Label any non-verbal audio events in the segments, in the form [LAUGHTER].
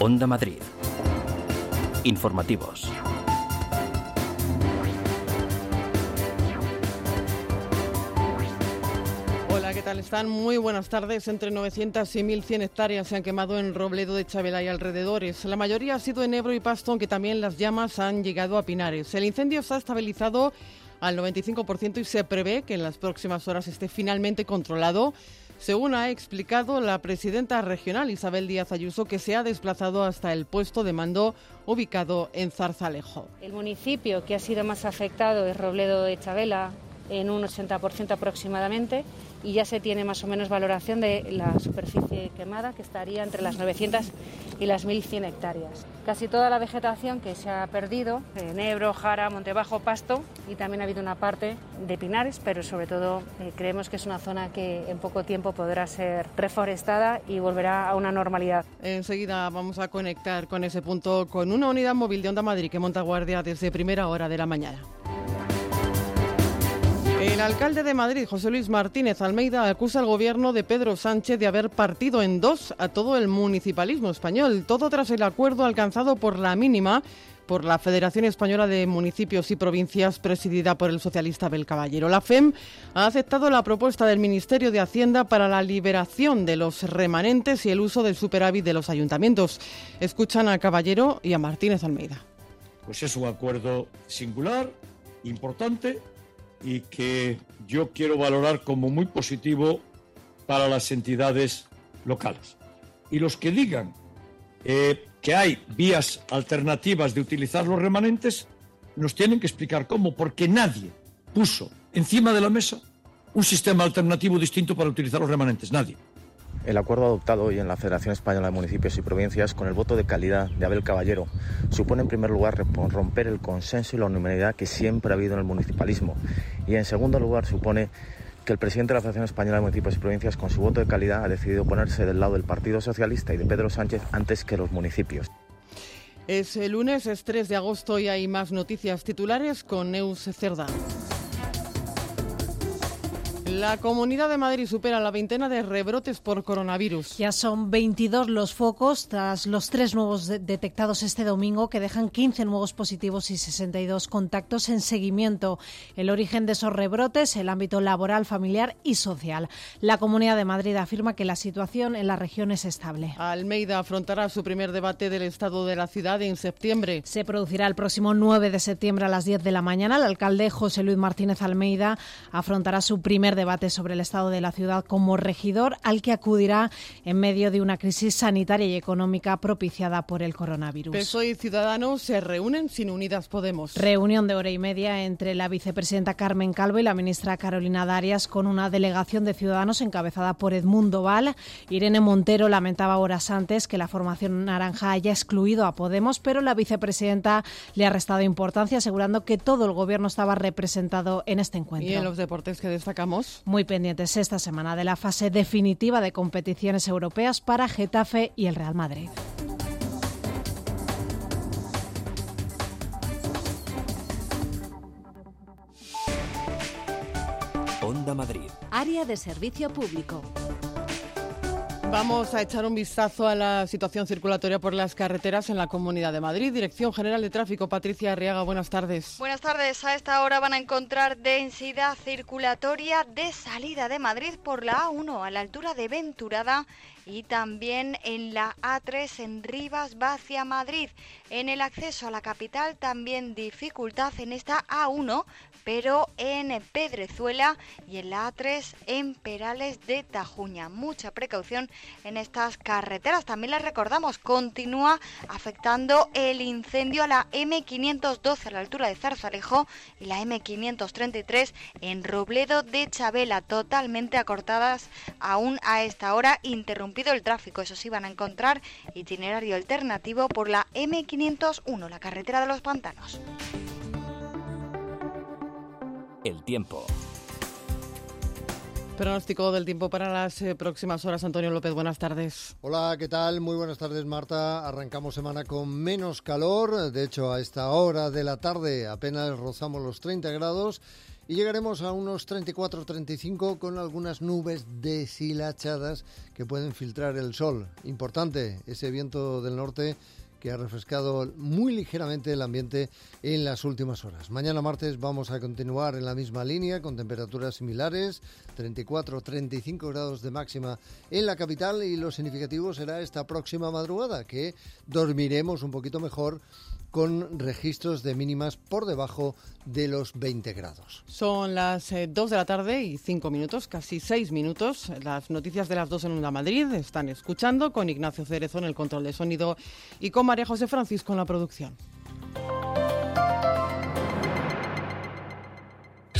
Onda Madrid. Informativos. Hola, ¿qué tal están? Muy buenas tardes. Entre 900 y 1.100 hectáreas se han quemado en Robledo de Chabela y alrededores. La mayoría ha sido en Ebro y Pasto, aunque también las llamas han llegado a Pinares. El incendio está estabilizado al 95% y se prevé que en las próximas horas esté finalmente controlado según ha explicado la presidenta regional Isabel Díaz Ayuso, que se ha desplazado hasta el puesto de mando ubicado en Zarzalejo. El municipio que ha sido más afectado es Robledo de Chabela, en un 80% aproximadamente y ya se tiene más o menos valoración de la superficie quemada que estaría entre las 900 y las 1.100 hectáreas. Casi toda la vegetación que se ha perdido, en Ebro, Jara, Montebajo, Pasto y también ha habido una parte de pinares, pero sobre todo eh, creemos que es una zona que en poco tiempo podrá ser reforestada y volverá a una normalidad. Enseguida vamos a conectar con ese punto con una unidad móvil de Onda Madrid que monta guardia desde primera hora de la mañana. El alcalde de Madrid, José Luis Martínez Almeida, acusa al gobierno de Pedro Sánchez de haber partido en dos a todo el municipalismo español, todo tras el acuerdo alcanzado por la mínima por la Federación Española de Municipios y Provincias presidida por el socialista Abel Caballero. La FEM ha aceptado la propuesta del Ministerio de Hacienda para la liberación de los remanentes y el uso del superávit de los ayuntamientos. Escuchan a Caballero y a Martínez Almeida. Pues es un acuerdo singular, importante y que yo quiero valorar como muy positivo para las entidades locales. Y los que digan eh, que hay vías alternativas de utilizar los remanentes, nos tienen que explicar cómo, porque nadie puso encima de la mesa un sistema alternativo distinto para utilizar los remanentes, nadie. El acuerdo adoptado hoy en la Federación Española de Municipios y Provincias con el voto de calidad de Abel Caballero supone en primer lugar romper el consenso y la unanimidad que siempre ha habido en el municipalismo y en segundo lugar supone que el presidente de la Federación Española de Municipios y Provincias con su voto de calidad ha decidido ponerse del lado del Partido Socialista y de Pedro Sánchez antes que los municipios. Es el lunes, es 3 de agosto y hay más noticias titulares con Neus Cerda. La Comunidad de Madrid supera la veintena de rebrotes por coronavirus. Ya son 22 los focos tras los tres nuevos detectados este domingo que dejan 15 nuevos positivos y 62 contactos en seguimiento. El origen de esos rebrotes, el ámbito laboral, familiar y social. La Comunidad de Madrid afirma que la situación en la región es estable. Almeida afrontará su primer debate del estado de la ciudad en septiembre. Se producirá el próximo 9 de septiembre a las 10 de la mañana. El alcalde José Luis Martínez Almeida afrontará su primer debate sobre el estado de la ciudad como regidor al que acudirá en medio de una crisis sanitaria y económica propiciada por el coronavirus. PSOE y Ciudadanos se reúnen sin Unidas Podemos. Reunión de hora y media entre la vicepresidenta Carmen Calvo y la ministra Carolina Darias con una delegación de Ciudadanos encabezada por Edmundo Val. Irene Montero lamentaba horas antes que la formación naranja haya excluido a Podemos, pero la vicepresidenta le ha restado importancia asegurando que todo el gobierno estaba representado en este encuentro. ¿Y en los deportes que destacamos? Muy pendientes esta semana de la fase definitiva de competiciones europeas para Getafe y el Real Madrid. Onda Madrid. Área de servicio público. Vamos a echar un vistazo a la situación circulatoria por las carreteras en la Comunidad de Madrid. Dirección General de Tráfico, Patricia Arriaga, buenas tardes. Buenas tardes. A esta hora van a encontrar densidad circulatoria de salida de Madrid por la A1 a la altura de Venturada y también en la A3 en Rivas hacia Madrid. En el acceso a la capital también dificultad en esta A1, pero en Pedrezuela y en la A3 en Perales de Tajuña. Mucha precaución en estas carreteras. También les recordamos, continúa afectando el incendio a la M512 a la altura de Zarzalejo y la M533 en Robledo de Chabela, totalmente acortadas aún a esta hora, interrumpidas el tráfico. Eso sí, van a encontrar itinerario alternativo por la M501, la carretera de los pantanos. El tiempo. Pronóstico del tiempo para las eh, próximas horas. Antonio López, buenas tardes. Hola, ¿qué tal? Muy buenas tardes, Marta. Arrancamos semana con menos calor. De hecho, a esta hora de la tarde apenas rozamos los 30 grados y llegaremos a unos 34-35 con algunas nubes deshilachadas que pueden filtrar el sol. Importante ese viento del norte que ha refrescado muy ligeramente el ambiente en las últimas horas. Mañana martes vamos a continuar en la misma línea con temperaturas similares, 34-35 grados de máxima en la capital y lo significativo será esta próxima madrugada que dormiremos un poquito mejor con registros de mínimas por debajo de los 20 grados. Son las 2 eh, de la tarde y 5 minutos, casi 6 minutos. Las noticias de las 2 en Onda Madrid están escuchando con Ignacio Cerezo en el control de sonido y con María José Francisco en la producción.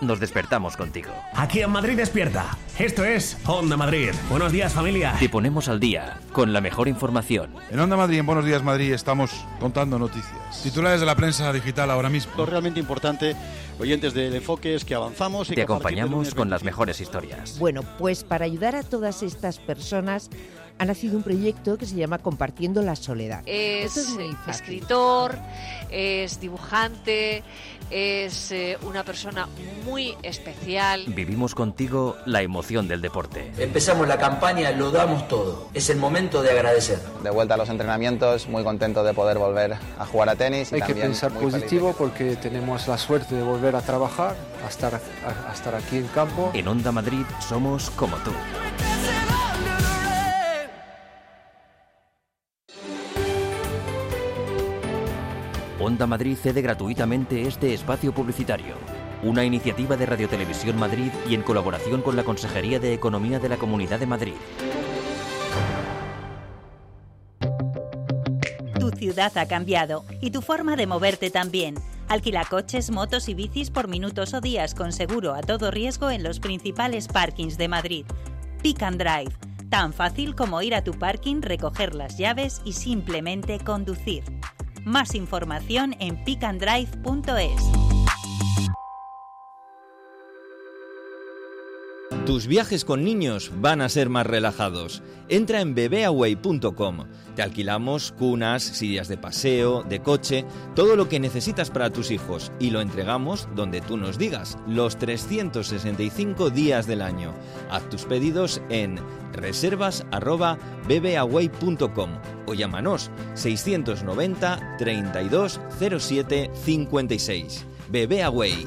nos despertamos contigo. Aquí en Madrid despierta. Esto es Onda Madrid. Buenos días familia. Te ponemos al día con la mejor información. En Onda Madrid, en Buenos días Madrid, estamos contando noticias. Titulares de la prensa digital ahora mismo. Lo realmente importante, oyentes del enfoque, es que avanzamos y Te acompañamos con las mejores historias. Bueno, pues para ayudar a todas estas personas ha nacido un proyecto que se llama Compartiendo la Soledad. Es, escritor, es dibujante, es eh, una persona muy especial. Vivimos contigo la emoción del deporte. Empezamos la campaña, lo damos todo. Es el momento de agradecer. De vuelta a los entrenamientos, muy contento de poder volver a jugar a tenis. Hay que pensar positivo porque tenemos la suerte de volver a trabajar, a estar, a estar aquí en campo. En Onda Madrid somos como tú. Onda Madrid cede gratuitamente este espacio publicitario, una iniciativa de Radio Televisión Madrid y en colaboración con la Consejería de Economía de la Comunidad de Madrid. Tu ciudad ha cambiado y tu forma de moverte también. Alquila coches, motos y bicis por minutos o días con seguro a todo riesgo en los principales parkings de Madrid. Pick and Drive, tan fácil como ir a tu parking, recoger las llaves y simplemente conducir. Más información en pickandrive.es. Tus viajes con niños van a ser más relajados. Entra en bebeaway.com. Te alquilamos cunas, sillas de paseo, de coche, todo lo que necesitas para tus hijos y lo entregamos donde tú nos digas, los 365 días del año. Haz tus pedidos en reservas@bebeaway.com o llámanos 690 32 07 56. Bebeaway.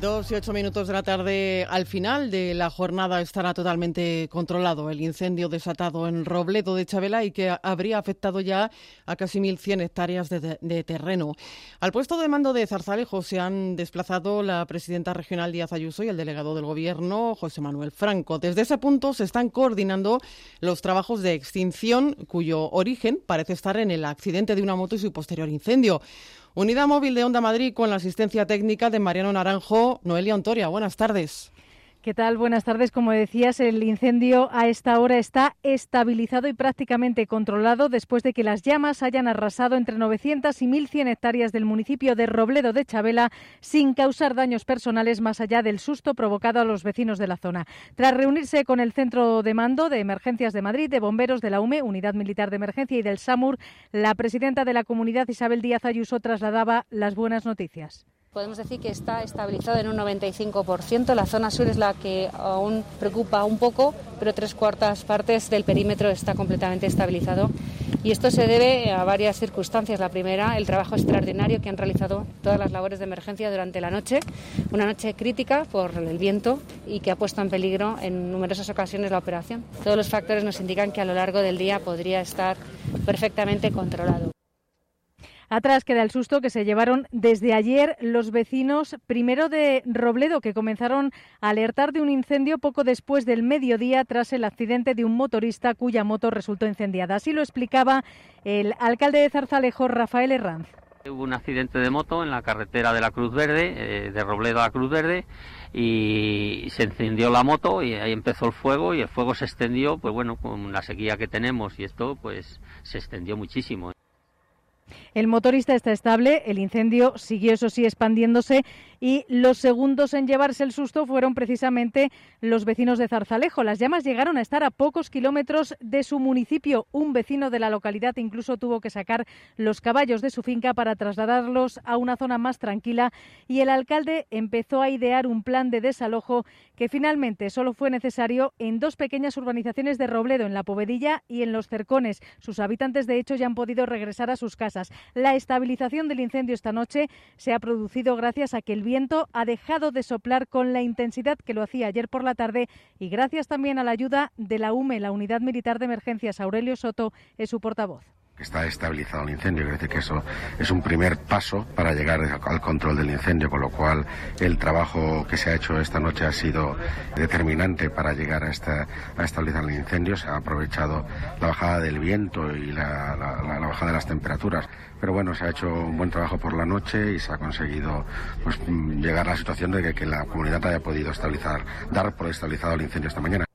Dos y ocho minutos de la tarde. Al final de la jornada estará totalmente controlado el incendio desatado en Robledo de Chabela y que habría afectado ya a casi 1.100 hectáreas de, terreno. Al puesto de mando de Zarzalejo se han desplazado la presidenta regional Díaz Ayuso y el delegado del Gobierno José Manuel Franco. Desde ese punto se están coordinando los trabajos de extinción cuyo origen parece estar en el accidente de una moto y su posterior incendio. Unidad móvil de Onda Madrid con la asistencia técnica de Mariano Naranjo. Noelia Ontoria, buenas tardes. ¿Qué tal? Buenas tardes. Como decías, el incendio a esta hora está estabilizado y prácticamente controlado después de que las llamas hayan arrasado entre 900 y 1.100 hectáreas del municipio de Robledo de Chabela sin causar daños personales más allá del susto provocado a los vecinos de la zona. Tras reunirse con el Centro de Mando de Emergencias de Madrid, de Bomberos de la UME, Unidad Militar de Emergencia y del SAMUR, la presidenta de la comunidad, Isabel Díaz Ayuso, trasladaba las buenas noticias. Podemos decir que está estabilizado en un 95%. La zona sur es la que aún preocupa un poco, pero tres cuartas partes del perímetro está completamente estabilizado. Y esto se debe a varias circunstancias. La primera, el trabajo extraordinario que han realizado todas las labores de emergencia durante la noche, una noche crítica por el viento y que ha puesto en peligro en numerosas ocasiones la operación. Todos los factores nos indican que a lo largo del día podría estar perfectamente controlado. Atrás queda el susto que se llevaron desde ayer los vecinos, primero de Robledo, que comenzaron a alertar de un incendio poco después del mediodía tras el accidente de un motorista cuya moto resultó incendiada. Así lo explicaba el alcalde de Zarzalejo, Rafael Herranz. Hubo un accidente de moto en la carretera de la Cruz Verde, eh, de Robledo a la Cruz Verde, y se encendió la moto y ahí empezó el fuego y el fuego se extendió, pues bueno, con la sequía que tenemos y esto, pues se extendió muchísimo. El motorista está estable, el incendio siguió, eso sí, expandiéndose y los segundos en llevarse el susto fueron precisamente los vecinos de Zarzalejo. Las llamas llegaron a estar a pocos kilómetros de su municipio. Un vecino de la localidad incluso tuvo que sacar los caballos de su finca para trasladarlos a una zona más tranquila y el alcalde empezó a idear un plan de desalojo que finalmente solo fue necesario en dos pequeñas urbanizaciones de Robledo, en la Povedilla y en Los Cercones. Sus habitantes, de hecho, ya han podido regresar a sus casas. La estabilización del incendio esta noche se ha producido gracias a que el viento ha dejado de soplar con la intensidad que lo hacía ayer por la tarde y gracias también a la ayuda de la UME, la Unidad Militar de Emergencias. Aurelio Soto es su portavoz está estabilizado el incendio, quiere que eso es un primer paso para llegar al control del incendio, con lo cual el trabajo que se ha hecho esta noche ha sido determinante para llegar a, esta, a estabilizar el incendio. Se ha aprovechado la bajada del viento y la, bajada de las temperaturas, pero bueno, se ha hecho un buen trabajo por la noche y se ha conseguido pues, llegar a la situación de que, que la comunidad haya podido estabilizar, dar por estabilizado el incendio esta mañana.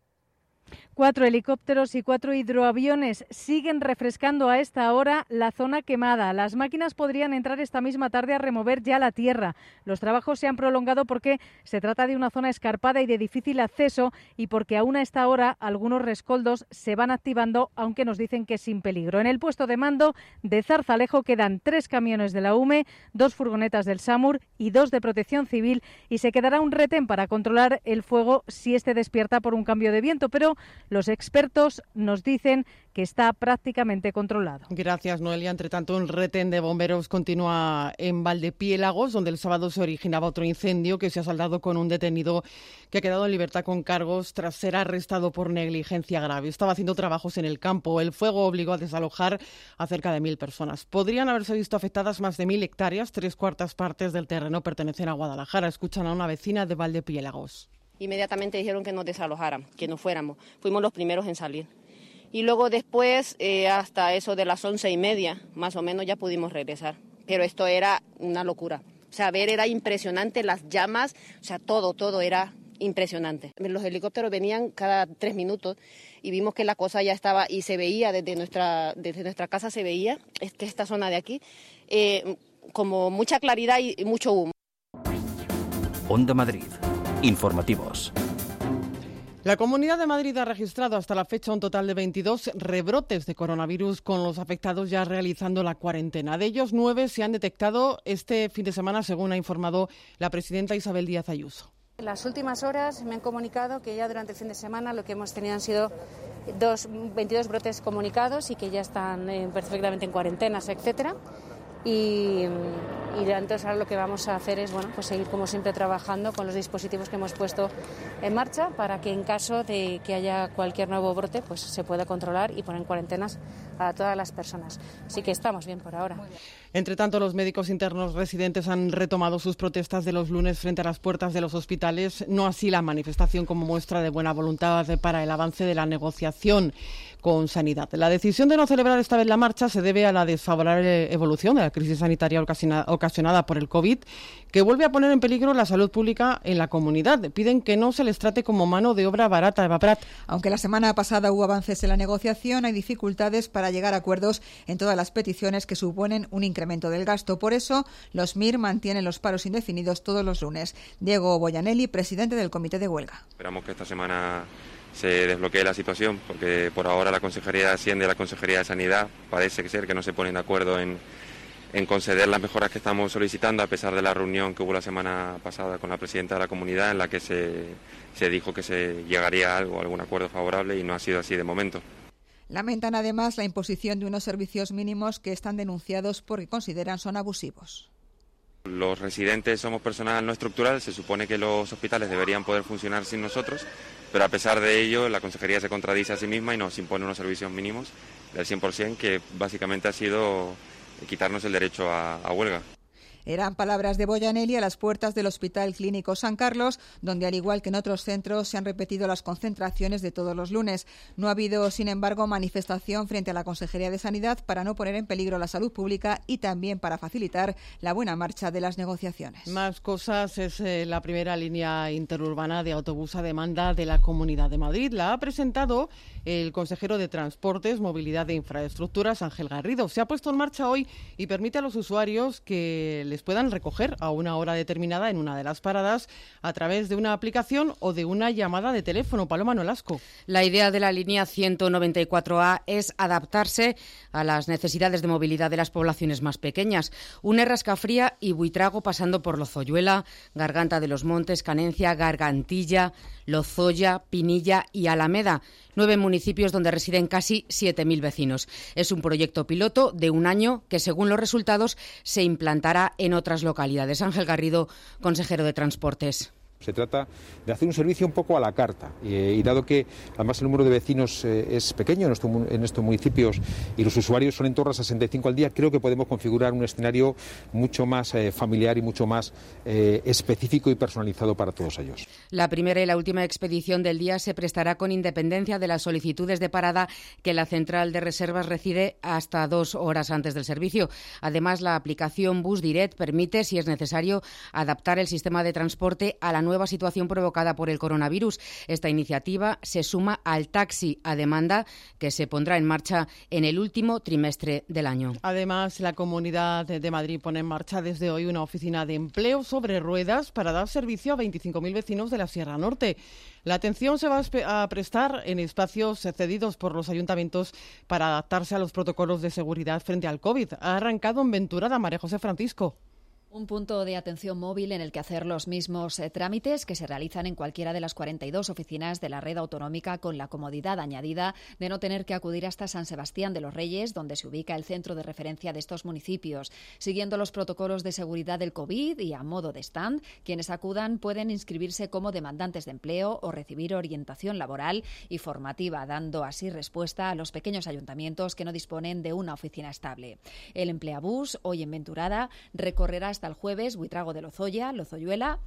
Cuatro helicópteros y cuatro hidroaviones siguen refrescando a esta hora la zona quemada. Las máquinas podrían entrar esta misma tarde a remover ya la tierra. Los trabajos se han prolongado porque se trata de una zona escarpada y de difícil acceso y porque aún a esta hora algunos rescoldos se van activando, aunque nos dicen que sin peligro. En el puesto de mando de Zarzalejo quedan tres camiones de la UME, dos furgonetas del SAMUR y dos de protección civil y se quedará un retén para controlar el fuego si este despierta por un cambio de viento. Pero los expertos nos dicen que está prácticamente controlado. Gracias, Noelia. Entre tanto, el retén de bomberos continúa en Valdepiélagos, donde el sábado se originaba otro incendio que se ha saldado con un detenido que ha quedado en libertad con cargos tras ser arrestado por negligencia grave. Estaba haciendo trabajos en el campo. El fuego obligó a desalojar a cerca de mil personas. Podrían haberse visto afectadas más de mil hectáreas. Tres cuartas partes del terreno pertenecen a Guadalajara. Escuchan a una vecina de Valdepiélagos. Inmediatamente dijeron que nos desalojaran, que no fuéramos. Fuimos los primeros en salir. Y luego después, eh, hasta eso de las once y media, más o menos, ya pudimos regresar. Pero esto era una locura. O sea, ver era impresionante, las llamas, o sea, todo, todo era impresionante. Los helicópteros venían cada tres minutos y vimos que la cosa ya estaba y se veía desde nuestra, desde nuestra casa, se veía que esta zona de aquí, eh, como mucha claridad y mucho humo. Onda Madrid informativos. La Comunidad de Madrid ha registrado hasta la fecha un total de 22 rebrotes de coronavirus con los afectados ya realizando la cuarentena. De ellos, nueve se han detectado este fin de semana, según ha informado la presidenta Isabel Díaz Ayuso. En las últimas horas me han comunicado que ya durante el fin de semana lo que hemos tenido han sido dos, 22 brotes comunicados y que ya están eh, perfectamente en cuarentenas, etcétera. Y, y entonces ahora lo que vamos a hacer es bueno, pues seguir como siempre trabajando con los dispositivos que hemos puesto en marcha para que en caso de que haya cualquier nuevo brote pues se pueda controlar y poner en cuarentenas a todas las personas. Así que estamos bien por ahora. Entre tanto, los médicos internos residentes han retomado sus protestas de los lunes frente a las puertas de los hospitales, no así la manifestación como muestra de buena voluntad para el avance de la negociación con Sanidad. La decisión de no celebrar esta vez la marcha se debe a la desfavorable evolución de la crisis sanitaria ocasionada por el COVID, que vuelve a poner en peligro la salud pública en la comunidad. Piden que no se les trate como mano de obra barata. Eva Prat. Aunque la semana pasada hubo avances en la negociación, hay dificultades para llegar a acuerdos en todas las peticiones que suponen un incremento del gasto. Por eso, los MIR mantienen los paros indefinidos todos los lunes. Diego Boyanelli, presidente del Comité de Huelga. Esperamos que esta semana se desbloquee la situación, porque por ahora la Consejería de Hacienda y la Consejería de Sanidad parece ser que no se ponen de acuerdo en, en conceder las mejoras que estamos solicitando, a pesar de la reunión que hubo la semana pasada con la presidenta de la comunidad, en la que se, se dijo que se llegaría a algo, algún acuerdo favorable, y no ha sido así de momento. Lamentan además la imposición de unos servicios mínimos que están denunciados porque consideran son abusivos. Los residentes somos personal no estructural, se supone que los hospitales deberían poder funcionar sin nosotros, pero a pesar de ello la Consejería se contradice a sí misma y nos impone unos servicios mínimos del 100%, que básicamente ha sido quitarnos el derecho a, huelga. Eran palabras de Boyanelli a las puertas del Hospital Clínico San Carlos, donde al igual que en otros centros se han repetido las concentraciones de todos los lunes. No ha habido, sin embargo, manifestación frente a la Consejería de Sanidad para no poner en peligro la salud pública y también para facilitar la buena marcha de las negociaciones. Más cosas es eh, la primera línea interurbana de autobús a demanda de la Comunidad de Madrid. La ha presentado el consejero de Transportes, Movilidad e Infraestructuras, Ángel Garrido. Se ha puesto en marcha hoy y permite a los usuarios que puedan recoger a una hora determinada en una de las paradas a través de una aplicación o de una llamada de teléfono. Paloma Nolasco. La idea de la línea 194A es adaptarse a las necesidades de movilidad de las poblaciones más pequeñas. Une Rascafría y Buitrago pasando por Lozoyuela, Garganta de los Montes, Canencia, Gargantilla, Lozoya, Pinilla y Alameda nueve municipios donde residen casi 7.000 vecinos. Es un proyecto piloto de un año que, según los resultados, se implantará en otras localidades. Ángel Garrido, consejero de Transportes. Se trata de hacer un servicio un poco a la carta y, dado que además el número de vecinos eh, es pequeño en, estos municipios y los usuarios son en torno a 65 al día, creo que podemos configurar un escenario mucho más eh, familiar y mucho más eh, específico y personalizado para todos ellos. La primera y la última expedición del día se prestará con independencia de las solicitudes de parada que la central de reservas recibe hasta dos horas antes del servicio. Además, la aplicación Bus Direct permite, si es necesario, adaptar el sistema de transporte a la nueva nueva situación provocada por el coronavirus. Esta iniciativa se suma al taxi a demanda que se pondrá en marcha en el último trimestre del año. Además, la Comunidad de Madrid pone en marcha desde hoy una oficina de empleo sobre ruedas para dar servicio a 25.000 vecinos de la Sierra Norte. La atención se va a prestar en espacios cedidos por los ayuntamientos para adaptarse a los protocolos de seguridad frente al COVID. Ha arrancado en Ventura María José Francisco. Un punto de atención móvil en el que hacer los mismos eh, trámites que se realizan en cualquiera de las 42 oficinas de la red autonómica con la comodidad añadida de no tener que acudir hasta San Sebastián de los Reyes, donde se ubica el centro de referencia de estos municipios. Siguiendo los protocolos de seguridad del COVID y a modo de stand, quienes acudan pueden inscribirse como demandantes de empleo o recibir orientación laboral y formativa, dando así respuesta a los pequeños ayuntamientos que no disponen de una oficina estable. El empleabús, hoy en Venturada, recorrerá hasta jueves Buitrago de Lozoya, Lozoyuela,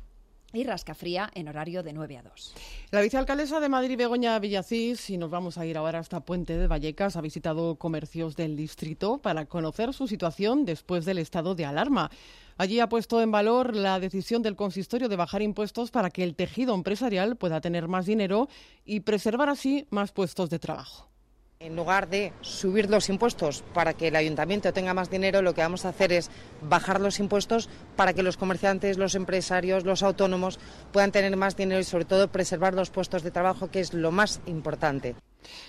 y Rascafría en horario de 9 a 2. La vicealcaldesa de Madrid, Begoña Villacís, y nos vamos a ir ahora hasta Puente de Vallecas, ha visitado comercios del distrito para conocer su situación después del estado de alarma. Allí ha puesto en valor la decisión del consistorio de bajar impuestos para que el tejido empresarial pueda tener más dinero y preservar así más puestos de trabajo. En lugar de subir los impuestos para que el ayuntamiento tenga más dinero, lo que vamos a hacer es bajar los impuestos para que los comerciantes, los empresarios, los autónomos puedan tener más dinero y sobre todo preservar los puestos de trabajo, que es lo más importante.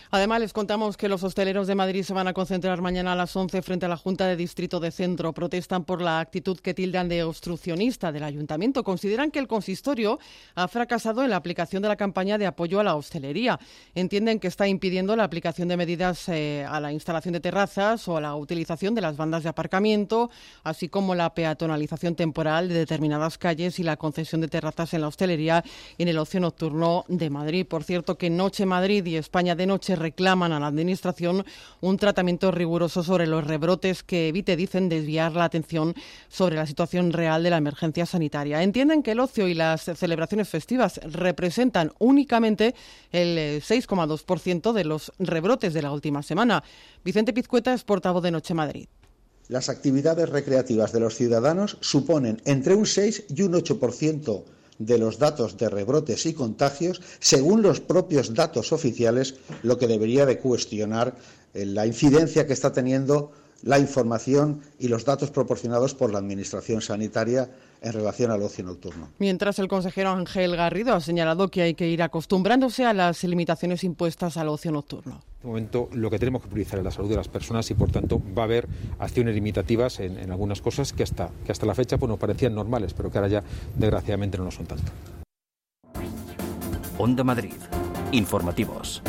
Además, les contamos que los hosteleros de Madrid se van a concentrar mañana a las 11 frente a la Junta de Distrito de Centro. Protestan por la actitud que tildan de obstruccionista del ayuntamiento. Consideran que el consistorio ha fracasado en la aplicación de la campaña de apoyo a la hostelería. Entienden que está impidiendo la aplicación de medidas eh, a la instalación de terrazas o a la utilización de las bandas de aparcamiento, así como la peatonalización temporal de determinadas calles y la concesión de terrazas en la hostelería y en el ocio nocturno de Madrid. Por cierto, que Noche Madrid y España de Noche reclaman a la Administración un tratamiento riguroso sobre los rebrotes que evite, dicen, desviar la atención sobre la situación real de la emergencia sanitaria. Entienden que el ocio y las celebraciones festivas representan únicamente el 6,2% de los rebrotes de la última semana. Vicente Pizcueta es portavoz de Noche Madrid. Las actividades recreativas de los ciudadanos suponen entre un 6 y un 8% de los datos de rebrotes y contagios según los propios datos oficiales, lo que debería de cuestionar eh, la incidencia que está teniendo la información y los datos proporcionados por la Administración Sanitaria en relación al ocio nocturno. Mientras el consejero Ángel Garrido ha señalado que hay que ir acostumbrándose a las limitaciones impuestas al ocio nocturno. En este momento lo que tenemos que priorizar es la salud de las personas y por tanto va a haber acciones limitativas en, algunas cosas que hasta, que hasta la fecha pues, nos parecían normales, pero que ahora ya desgraciadamente no lo son tanto. Onda Madrid. Informativos.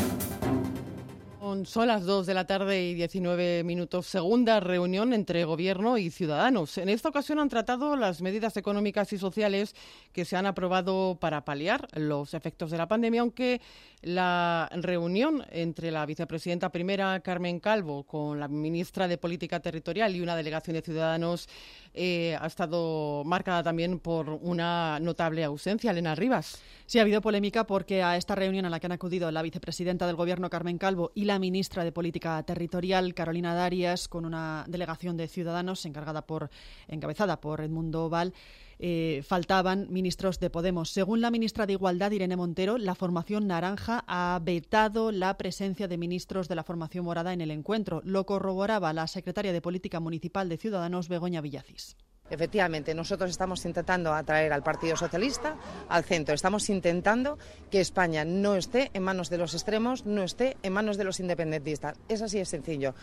Son las 2 de la tarde y 19 minutos. Segunda reunión entre Gobierno y Ciudadanos. En esta ocasión han tratado las medidas económicas y sociales que se han aprobado para paliar los efectos de la pandemia, aunque la reunión entre la vicepresidenta primera, Carmen Calvo, con la ministra de Política Territorial y una delegación de Ciudadanos eh, ha estado marcada también por una notable ausencia. Elena Rivas. Sí, ha habido polémica porque a esta reunión a la que han acudido la vicepresidenta del Gobierno, Carmen Calvo, y la ministra de Política Territorial, Carolina Darias, con una delegación de ciudadanos encargada por, encabezada por Edmundo Val, eh, faltaban ministros de Podemos. Según la ministra de Igualdad, Irene Montero, la formación naranja ha vetado la presencia de ministros de la formación morada en el encuentro. Lo corroboraba la secretaria de Política Municipal de Ciudadanos, Begoña Villacís. Efectivamente, nosotros estamos intentando atraer al Partido Socialista al centro. Estamos intentando que España no esté en manos de los extremos, no esté en manos de los independentistas. Es así de sencillo.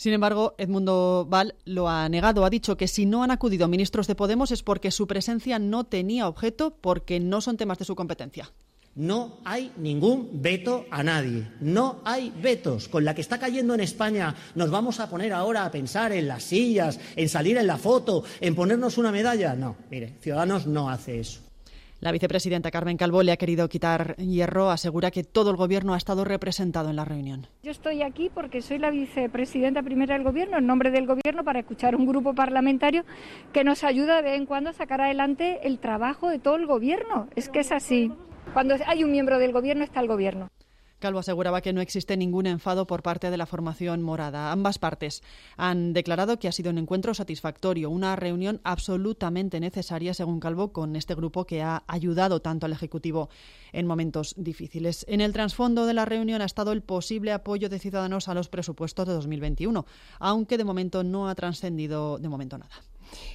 Sin embargo, Edmundo Val lo ha negado. Ha dicho que si no han acudido ministros de Podemos es porque su presencia no tenía objeto, porque no son temas de su competencia. No hay ningún veto a nadie. No hay vetos. Con la que está cayendo en España, nos vamos a poner ahora a pensar en las sillas, en salir en la foto, en ponernos una medalla. No, mire, Ciudadanos no hace eso. La vicepresidenta Carmen Calvo le ha querido quitar hierro, asegura que todo el Gobierno ha estado representado en la reunión. Yo estoy aquí porque soy la vicepresidenta primera del Gobierno, en nombre del Gobierno, para escuchar un grupo parlamentario que nos ayuda de vez en cuando a sacar adelante el trabajo de todo el Gobierno. Es que es así. Cuando hay un miembro del Gobierno está el Gobierno. Calvo aseguraba que no existe ningún enfado por parte de la formación morada. Ambas partes han declarado que ha sido un encuentro satisfactorio, una reunión absolutamente necesaria, según Calvo, con este grupo que ha ayudado tanto al Ejecutivo en momentos difíciles. En el trasfondo de la reunión ha estado el posible apoyo de Ciudadanos a los presupuestos de 2021, aunque de momento no ha trascendido de momento nada.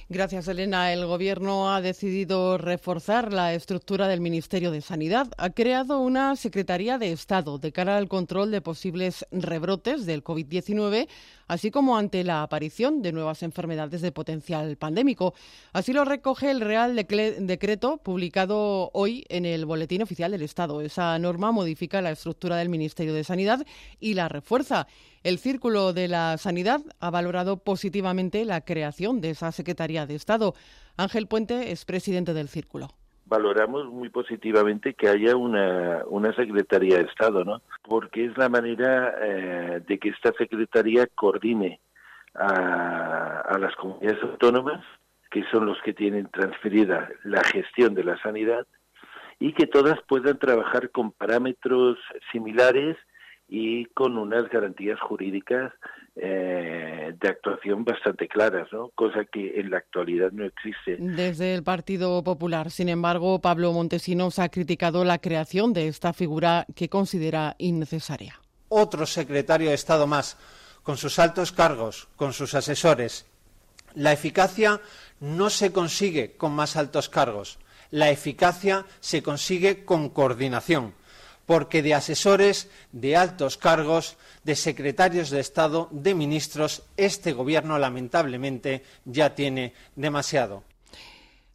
Gracias, Elena. El Gobierno ha decidido reforzar la estructura del Ministerio de Sanidad. Ha creado una Secretaría de Estado de cara al control de posibles rebrotes del COVID-19, así como ante la aparición de nuevas enfermedades de potencial pandémico. Así lo recoge el Real Decreto publicado hoy en el Boletín Oficial del Estado. Esa norma modifica la estructura del Ministerio de Sanidad y la refuerza. El Círculo de la Sanidad ha valorado positivamente la creación de esa Secretaría de Estado. Ángel Puente es presidente del Círculo valoramos muy positivamente que haya una, una Secretaría de Estado, ¿no? Porque es la manera eh, de que esta Secretaría coordine a, a, las comunidades autónomas, que son los que tienen transferida la gestión de la sanidad, y que todas puedan trabajar con parámetros similares y con unas garantías jurídicas eh, de actuación bastante claras, ¿no? cosa que en la actualidad no existe. Desde el Partido Popular, sin embargo, Pablo Montesinos ha criticado la creación de esta figura que considera innecesaria. Otro secretario de Estado más, con sus altos cargos, con sus asesores. La eficacia no se consigue con más altos cargos, la eficacia se consigue con coordinación porque de asesores, de altos cargos, de secretarios de Estado, de ministros, este Gobierno lamentablemente ya tiene demasiado.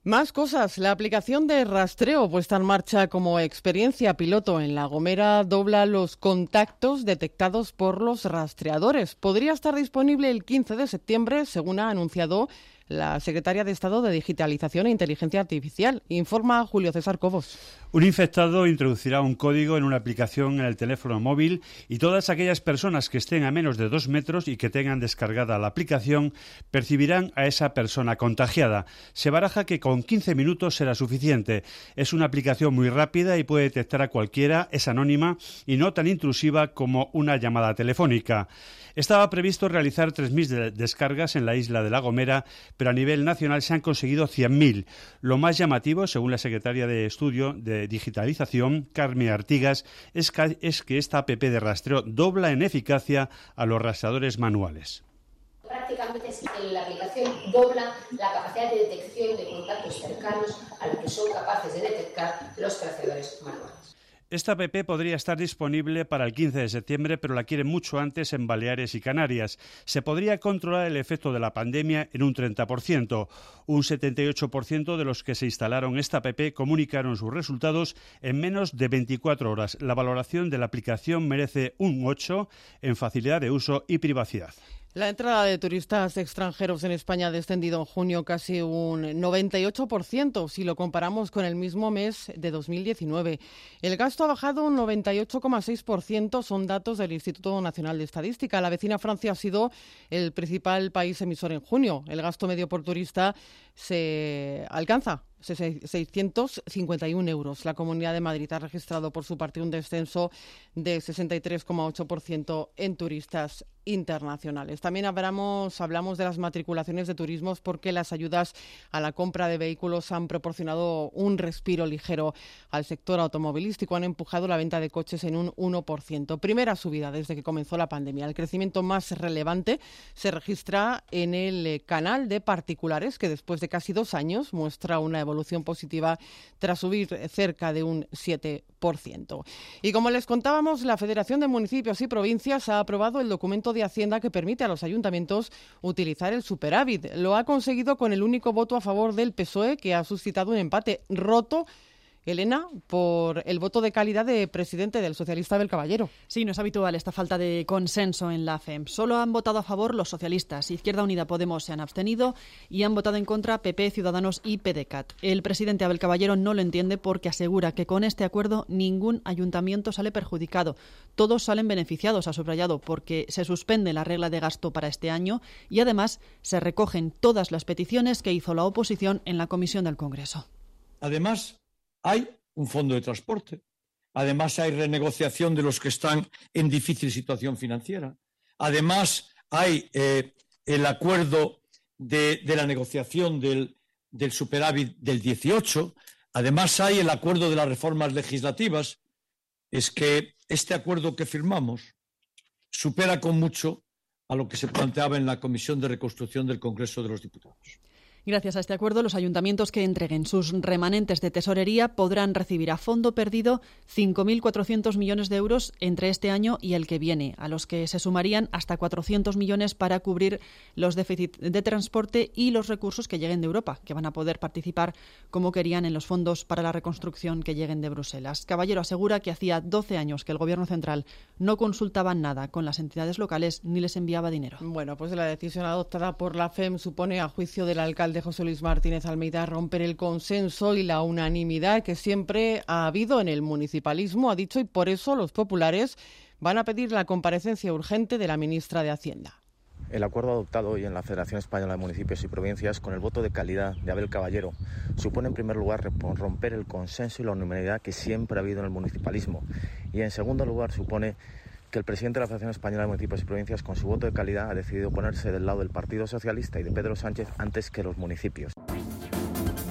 Más cosas. La aplicación de rastreo puesta en marcha como experiencia piloto en La Gomera dobla los contactos detectados por los rastreadores. Podría estar disponible el 15 de septiembre, según ha anunciado la secretaria de Estado de Digitalización e Inteligencia Artificial. Informa Julio César Cobos. Un infectado introducirá un código en una aplicación en el teléfono móvil y todas aquellas personas que estén a menos de dos metros y que tengan descargada la aplicación percibirán a esa persona contagiada. Se baraja que con 15 minutos será suficiente. Es una aplicación muy rápida y puede detectar a cualquiera, es anónima y no tan intrusiva como una llamada telefónica. Estaba previsto realizar 3.000 descargas en la isla de La Gomera, pero a nivel nacional se han conseguido 100.000. Lo más llamativo, según la secretaria de Estudio de Digitalización, Carmen Artigas, es que, es que esta app de rastreo dobla en eficacia a los rastreadores manuales prácticamente la aplicación dobla la capacidad de detección de contactos cercanos a lo que son capaces de detectar los rastreadores manuales. Esta app podría estar disponible para el 15 de septiembre, pero la quieren mucho antes en Baleares y Canarias. Se podría controlar el efecto de la pandemia en un 30%. Un 78% de los que se instalaron esta app comunicaron sus resultados en menos de 24 horas. La valoración de la aplicación merece un 8 en facilidad de uso y privacidad. La entrada de turistas extranjeros en España ha descendido en junio casi un 98% si lo comparamos con el mismo mes de 2019. El gasto ha bajado un 98,6%, son datos del Instituto Nacional de Estadística. La vecina Francia ha sido el principal país emisor en junio. El gasto medio por turista se alcanza 651 euros. La Comunidad de Madrid ha registrado por su parte un descenso de 63,8% en turistas internacionales. También hablamos, hablamos de las matriculaciones de turismos porque las ayudas a la compra de vehículos han proporcionado un respiro ligero al sector automovilístico, han empujado la venta de coches en un 1%. Primera subida desde que comenzó la pandemia. El crecimiento más relevante se registra en el canal de particulares que después de casi dos años muestra una evolución positiva tras subir cerca de un 7%. Y como les contábamos, la Federación de Municipios y Provincias ha aprobado el documento de Hacienda que permite a los ayuntamientos utilizar el superávit. Lo ha conseguido con el único voto a favor del PSOE que ha suscitado un empate roto Elena, por el voto de calidad de presidente del socialista del Caballero. Sí, no es habitual esta falta de consenso en la FEM. Solo han votado a favor los socialistas. Izquierda Unida Podemos se han abstenido y han votado en contra PP, Ciudadanos y PDCAT. El presidente Abel Caballero no lo entiende porque asegura que con este acuerdo ningún ayuntamiento sale perjudicado. Todos salen beneficiados, ha subrayado, porque se suspende la regla de gasto para este año y además se recogen todas las peticiones que hizo la oposición en la comisión del Congreso. Además, hay un fondo de transporte. Además, hay renegociación de los que están en difícil situación financiera. Además, hay eh, el acuerdo de, la negociación del, del, superávit del 18. Además, hay el acuerdo de las reformas legislativas. Es que este acuerdo que firmamos supera con mucho a lo que se planteaba en la Comisión de Reconstrucción del Congreso de los Diputados. Gracias a este acuerdo, los ayuntamientos que entreguen sus remanentes de tesorería podrán recibir a fondo perdido 5.400 millones de euros entre este año y el que viene, a los que se sumarían hasta 400 millones para cubrir los déficits de transporte y los recursos que lleguen de Europa, que van a poder participar como querían en los fondos para la reconstrucción que lleguen de Bruselas. Caballero asegura que hacía 12 años que el Gobierno central no consultaba nada con las entidades locales ni les enviaba dinero. Bueno, pues la decisión adoptada por la FEM supone, a juicio del alcalde, de José Luis Martínez Almeida romper el consenso y la unanimidad que siempre ha habido en el municipalismo, ha dicho, y por eso los populares van a pedir la comparecencia urgente de la ministra de Hacienda. El acuerdo adoptado hoy en la Federación Española de Municipios y Provincias con el voto de calidad de Abel Caballero supone en primer lugar romper el consenso y la unanimidad que siempre ha habido en el municipalismo y en segundo lugar supone que el presidente de la Federación Española de Municipios y Provincias, con su voto de calidad, ha decidido ponerse del lado del Partido Socialista y de Pedro Sánchez antes que los municipios.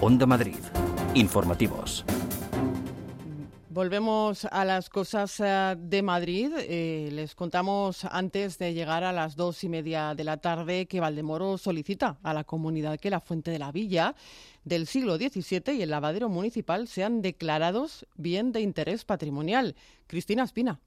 Onda Madrid. Informativos. Volvemos a las cosas eh, de Madrid. Eh, les contamos antes de llegar a las dos y media de la tarde que Valdemoro solicita a la comunidad que la fuente de la villa del siglo XVII y el lavadero municipal sean declarados bien de interés patrimonial. Cristina Espina.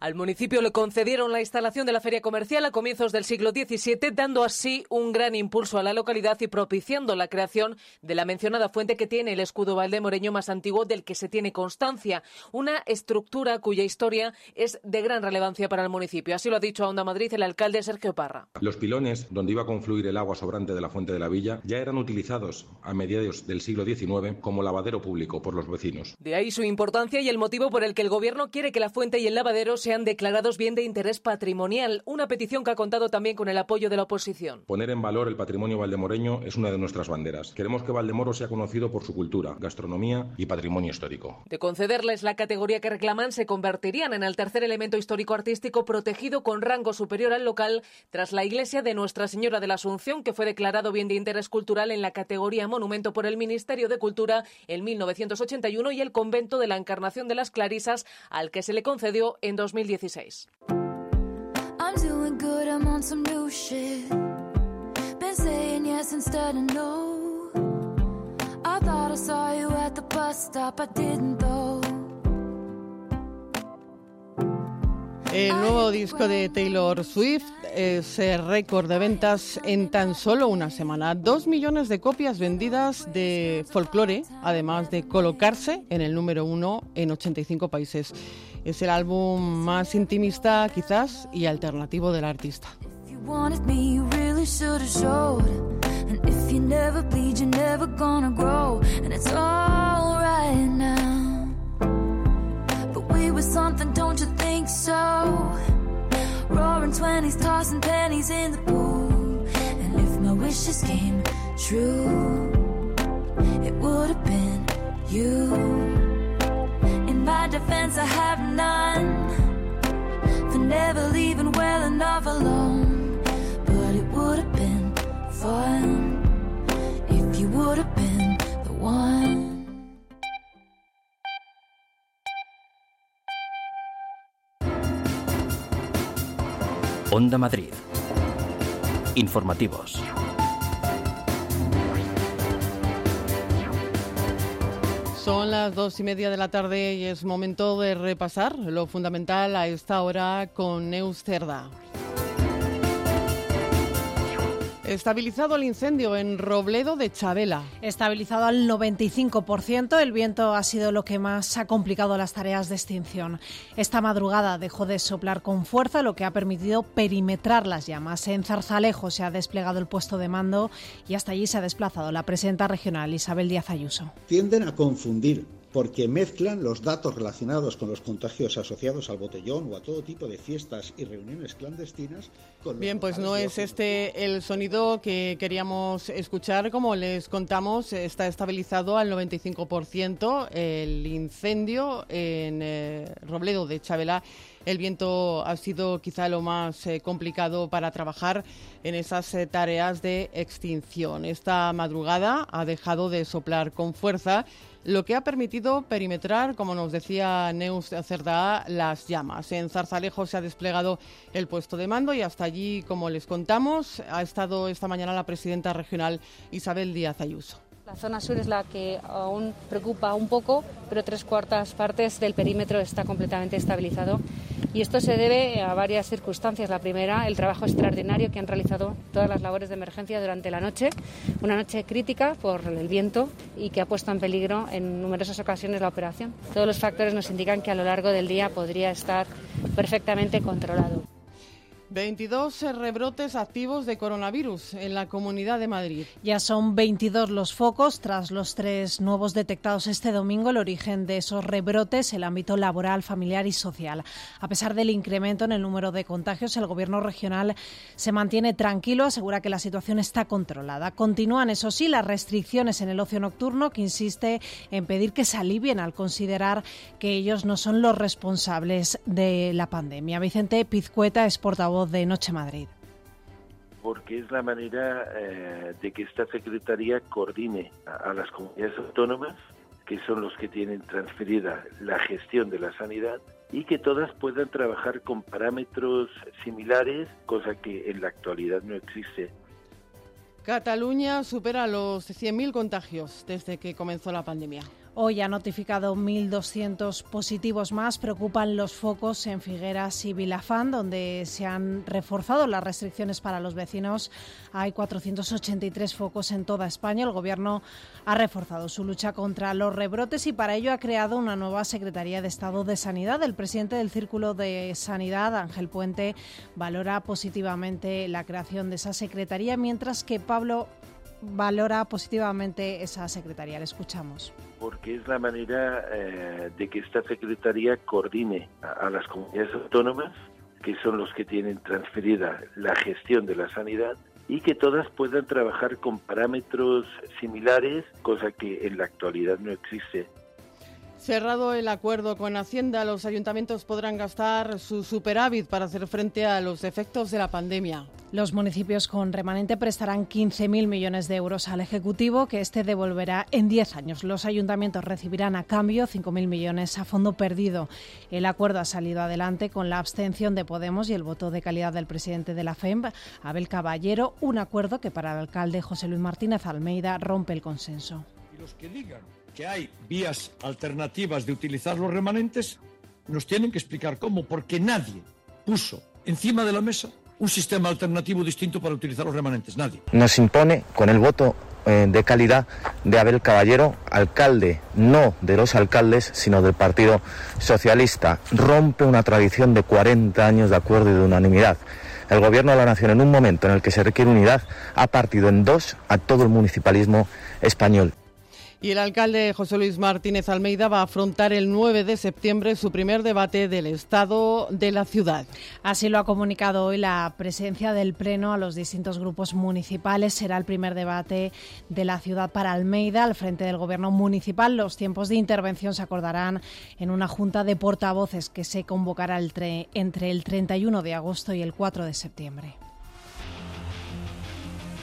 Al municipio le concedieron la instalación de la feria comercial a comienzos del siglo XVII, dando así un gran impulso a la localidad y propiciando la creación de la mencionada fuente que tiene el escudo valdemoreño más antiguo del que se tiene constancia, una estructura cuya historia es de gran relevancia para el municipio. Así lo ha dicho a Onda Madrid el alcalde Sergio Parra. Los pilones donde iba a confluir el agua sobrante de la fuente de la villa ya eran utilizados a mediados del siglo XIX como lavadero público por los vecinos. De ahí su importancia y el motivo por el que el gobierno quiere que la fuente y el lavadero sean declarados bien de interés patrimonial, una petición que ha contado también con el apoyo de la oposición. Poner en valor el patrimonio valdemoreño es una de nuestras banderas. Queremos que Valdemoro sea conocido por su cultura, gastronomía y patrimonio histórico. De concederles la categoría que reclaman, se convertirían en el tercer elemento histórico-artístico protegido con rango superior al local tras la iglesia de Nuestra Señora de la Asunción, que fue declarado bien de interés cultural en la categoría monumento por el Ministerio de Cultura en 1981 y el convento de la Encarnación de las Clarisas, al que se le concedió en 2000 2016. I'm doing good, I'm on some new shit. Been saying yes instead of no. I thought I saw you at the bus stop, I didn't though. El nuevo disco de Taylor Swift es récord de ventas en tan solo una semana. Dos millones de copias vendidas de folclore, además de colocarse en el número uno en 85 países. Es el álbum más intimista, quizás, y alternativo del artista. Roaring twenties, tossing pennies in the pool. And if my wishes came true, it would have been you. My defense, I have none for never leaving well enough alone. But it would have been fun if you would have been the one. Onda Madrid. Informativos. Son las dos y media de la tarde y es momento de repasar lo fundamental a esta hora con Neus Cerda. Estabilizado el incendio en Robledo de Chabela. Estabilizado al 95%, el viento ha sido lo que más ha complicado las tareas de extinción. Esta madrugada dejó de soplar con fuerza, lo que ha permitido perimetrar las llamas. En Zarzalejo se ha desplegado el puesto de mando y hasta allí se ha desplazado la presidenta regional Isabel Díaz Ayuso. Tienden a confundir porque mezclan los datos relacionados con los contagios asociados al botellón o a todo tipo de fiestas y reuniones clandestinas. Con Bien, pues no es este el sonido que queríamos escuchar. Como les contamos, está estabilizado al 95% el incendio en eh, Robledo de Chabela. El viento ha sido quizá lo más eh, complicado para trabajar en esas eh, tareas de extinción. Esta madrugada ha dejado de soplar con fuerza lo que ha permitido perimetrar, como nos decía Neus Cerdá, las llamas. En Zarzalejo se ha desplegado el puesto de mando y hasta allí, como les contamos, ha estado esta mañana la presidenta regional Isabel Díaz Ayuso. La zona sur es la que aún preocupa un poco, pero tres cuartas partes del perímetro está completamente estabilizado. Y esto se debe a varias circunstancias. La primera, el trabajo extraordinario que han realizado todas las labores de emergencia durante la noche, una noche crítica por el viento y que ha puesto en peligro en numerosas ocasiones la operación. Todos los factores nos indican que a lo largo del día podría estar perfectamente controlado. 22 rebrotes activos de coronavirus en la Comunidad de Madrid. Ya son 22 los focos tras los tres nuevos detectados este domingo. El origen de esos rebrotes, el ámbito laboral, familiar y social. A pesar del incremento en el número de contagios, el Gobierno regional se mantiene tranquilo, asegura que la situación está controlada. Continúan, eso sí, las restricciones en el ocio nocturno, que insiste en pedir que se alivien al considerar que ellos no son los responsables de la pandemia. Vicente Pizcueta es portavoz de Noche Madrid? Porque es la manera eh, de que esta Secretaría coordine a, las comunidades autónomas, que son los que tienen transferida la gestión de la sanidad, y que todas puedan trabajar con parámetros similares, cosa que en la actualidad no existe. Cataluña supera los 100.000 contagios desde que comenzó la pandemia. Hoy ha notificado 1.200 positivos más. Preocupan los focos en Figueras y Vilafán, donde se han reforzado las restricciones para los vecinos. Hay 483 focos en toda España. El Gobierno ha reforzado su lucha contra los rebrotes y para ello ha creado una nueva Secretaría de Estado de Sanidad. El presidente del Círculo de Sanidad, Ángel Puente, valora positivamente la creación de esa secretaría, mientras que Pablo valora positivamente esa secretaría. Le escuchamos. Porque es la manera eh, de que esta secretaría coordine a, las comunidades autónomas, que son los que tienen transferida la gestión de la sanidad, y que todas puedan trabajar con parámetros similares, cosa que en la actualidad no existe. Cerrado el acuerdo con Hacienda, los ayuntamientos podrán gastar su superávit para hacer frente a los efectos de la pandemia. Los municipios con remanente prestarán 15.000 millones de euros al Ejecutivo, que este devolverá en 10 años. Los ayuntamientos recibirán a cambio 5.000 millones a fondo perdido. El acuerdo ha salido adelante con la abstención de Podemos y el voto de calidad del presidente de la FEMP, Abel Caballero, un acuerdo que para el alcalde José Luis Martínez Almeida rompe el consenso. Y los que digan que hay vías alternativas de utilizar los remanentes, nos tienen que explicar cómo, porque nadie, puso encima de la mesa un sistema alternativo distinto para utilizar los remanentes? Nadie. Nos impone con el voto eh, de calidad de Abel Caballero, alcalde no de los alcaldes, sino del Partido Socialista. Rompe una tradición de 40 años de acuerdo y de unanimidad. El Gobierno de la Nación, en un momento en el que se requiere unidad, ha partido en dos a todo el municipalismo español. Y el alcalde José Luis Martínez Almeida va a afrontar el 9 de septiembre su primer debate del Estado de la ciudad. Así lo ha comunicado hoy la presencia del Pleno a los distintos grupos municipales. Será el primer debate de la ciudad para Almeida al frente del Gobierno municipal. Los tiempos de intervención se acordarán en una junta de portavoces que se convocará entre el 31 de agosto y el 4 de septiembre.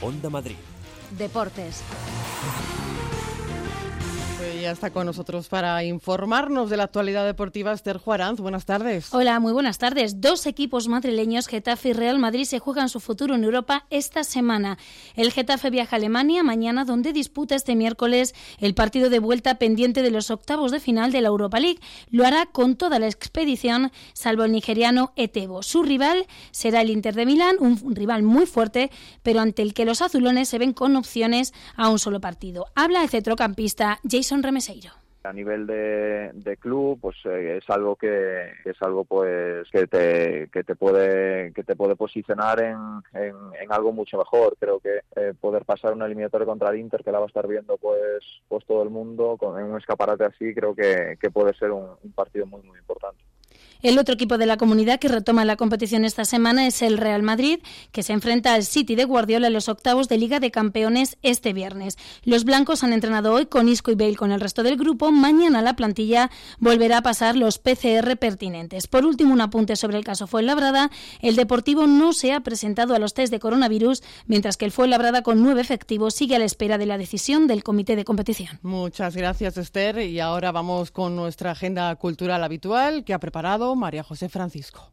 Onda Madrid. Deportes. Ya está con nosotros para informarnos de la actualidad deportiva Esther Juaranz. Buenas tardes. Hola, muy buenas tardes. Dos equipos madrileños, Getafe y Real Madrid, se juegan su futuro en Europa esta semana. El Getafe viaja a Alemania mañana, donde disputa este miércoles el partido de vuelta pendiente de los octavos de final de la Europa League. Lo hará con toda la expedición, salvo el nigeriano Etebo. Su rival será el Inter de Milán, un rival muy fuerte, pero ante el que los azulones se ven con opciones a un solo partido. Habla el centrocampista Jason A nivel de, club, pues eh, es algo que, es algo pues que te, que te puede que te puede posicionar en, en, algo mucho mejor. Creo que eh, poder pasar una eliminatoria contra el Inter, que la va a estar viendo pues pues todo el mundo, con, en un escaparate así, creo que, puede ser un partido muy muy importante. El otro equipo de la comunidad que retoma la competición esta semana es el Real Madrid, que se enfrenta al City de Guardiola en los octavos de Liga de Campeones este viernes. Los blancos han entrenado hoy con Isco y Bale con el resto del grupo. Mañana la plantilla volverá a pasar los PCR pertinentes. Por último, un apunte sobre el caso Fuenlabrada. El Deportivo no se ha presentado a los test de coronavirus, mientras que el Fuenlabrada con nueve efectivos sigue a la espera de la decisión del comité de competición. Muchas gracias, Esther. Y ahora vamos con nuestra agenda cultural habitual que ha preparado María José Francisco.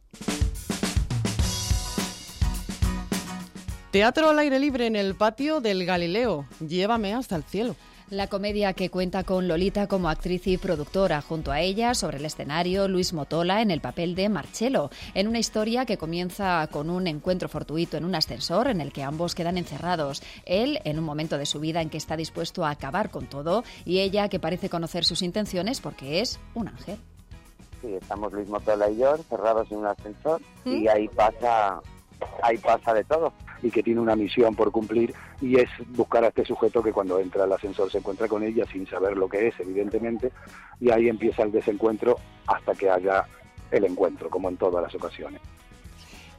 Teatro al aire libre en el patio del Galileo. Llévame hasta el cielo. La comedia que cuenta con Lolita como actriz y productora, junto a ella, sobre el escenario, Luis Motola en el papel de Marcelo, en una historia que comienza con un encuentro fortuito en un ascensor en el que ambos quedan encerrados. Él en un momento de su vida en que está dispuesto a acabar con todo y ella que parece conocer sus intenciones porque es un ángel. Sí, estamos Luis Motola y yo cerrados en un ascensor y ¿Mm? ahí pasa, ahí pasa de todo. Y que tiene una misión por cumplir y es buscar a este sujeto que cuando entra al ascensor se encuentra con ella sin saber lo que es, evidentemente, y ahí empieza el desencuentro hasta que haya el encuentro, como en todas las ocasiones.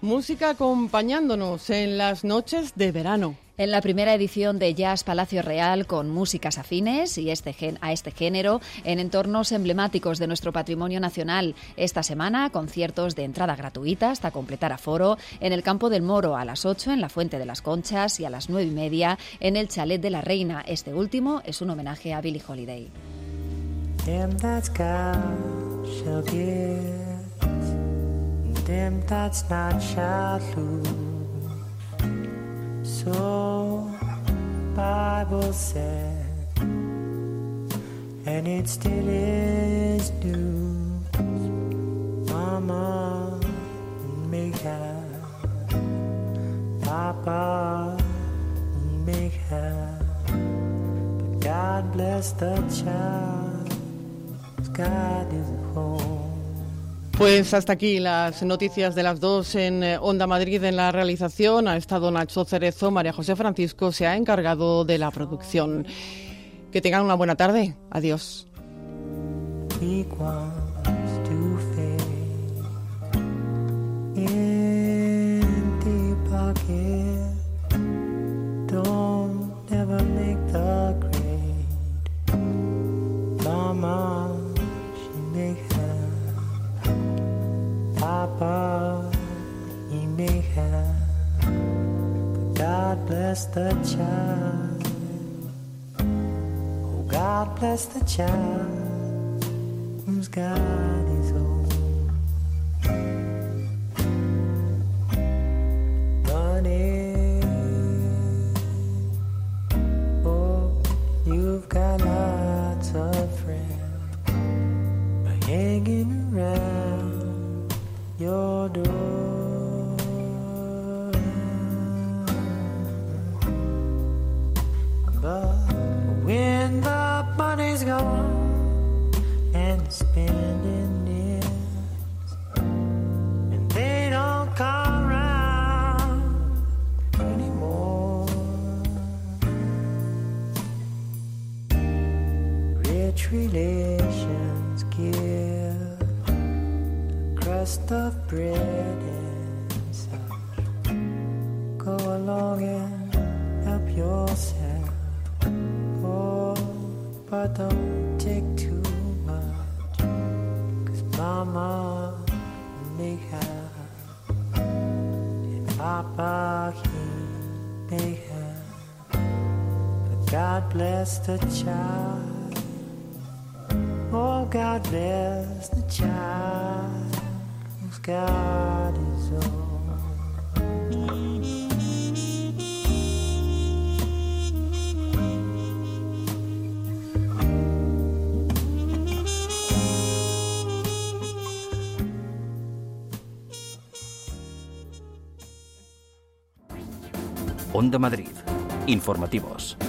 Música acompañándonos en las noches de verano. En la primera edición de Jazz Palacio Real con músicas afines y este a este género en entornos emblemáticos de nuestro patrimonio nacional. Esta semana, conciertos de entrada gratuita hasta completar aforo en el Campo del Moro a las 8 en la Fuente de las Conchas y a las 9 y media en el Chalet de la Reina. Este último es un homenaje a Billie Holiday. Bible said, and it still is news. Mama make have, Papa make have, but God bless the child. God is home. Pues hasta aquí las noticias de las dos en eh, Onda Madrid en la realización. Ha estado Nacho Cerezo, María José Francisco se ha encargado de la producción. Que tengan una buena tarde. Adiós. Bless the child. Oh, God bless the child whose God is home. Relations give a crust of bread and such. Go along and help yourself. Oh, but don't take too much. Cause mama may have, and papa he may have. But God bless the child. God bless the child whose God is all. Onda Madrid. Informativos.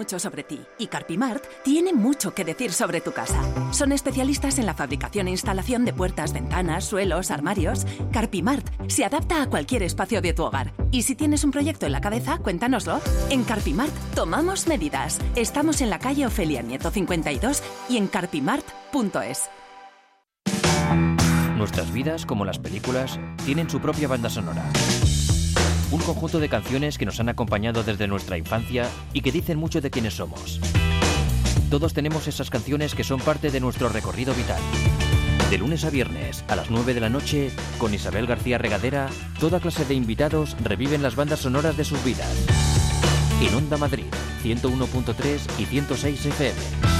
Mucho sobre ti y Carpimart tiene mucho que decir sobre tu casa. Son especialistas en la fabricación e instalación de puertas, ventanas, suelos, armarios. Carpimart se adapta a cualquier espacio de tu hogar. Y si tienes un proyecto en la cabeza, cuéntanoslo. En Carpimart tomamos medidas. Estamos en la calle Ofelia Nieto 52 y en carpimart.es. Nuestras vidas, como las películas, tienen su propia banda sonora. Un conjunto de canciones que nos han acompañado desde nuestra infancia y que dicen mucho de quiénes somos. Todos tenemos esas canciones que son parte de nuestro recorrido vital. De lunes a viernes, a las 9 de la noche, con Isabel García Regadera, toda clase de invitados reviven las bandas sonoras de sus vidas. En Onda Madrid, 101.3 y 106 FM.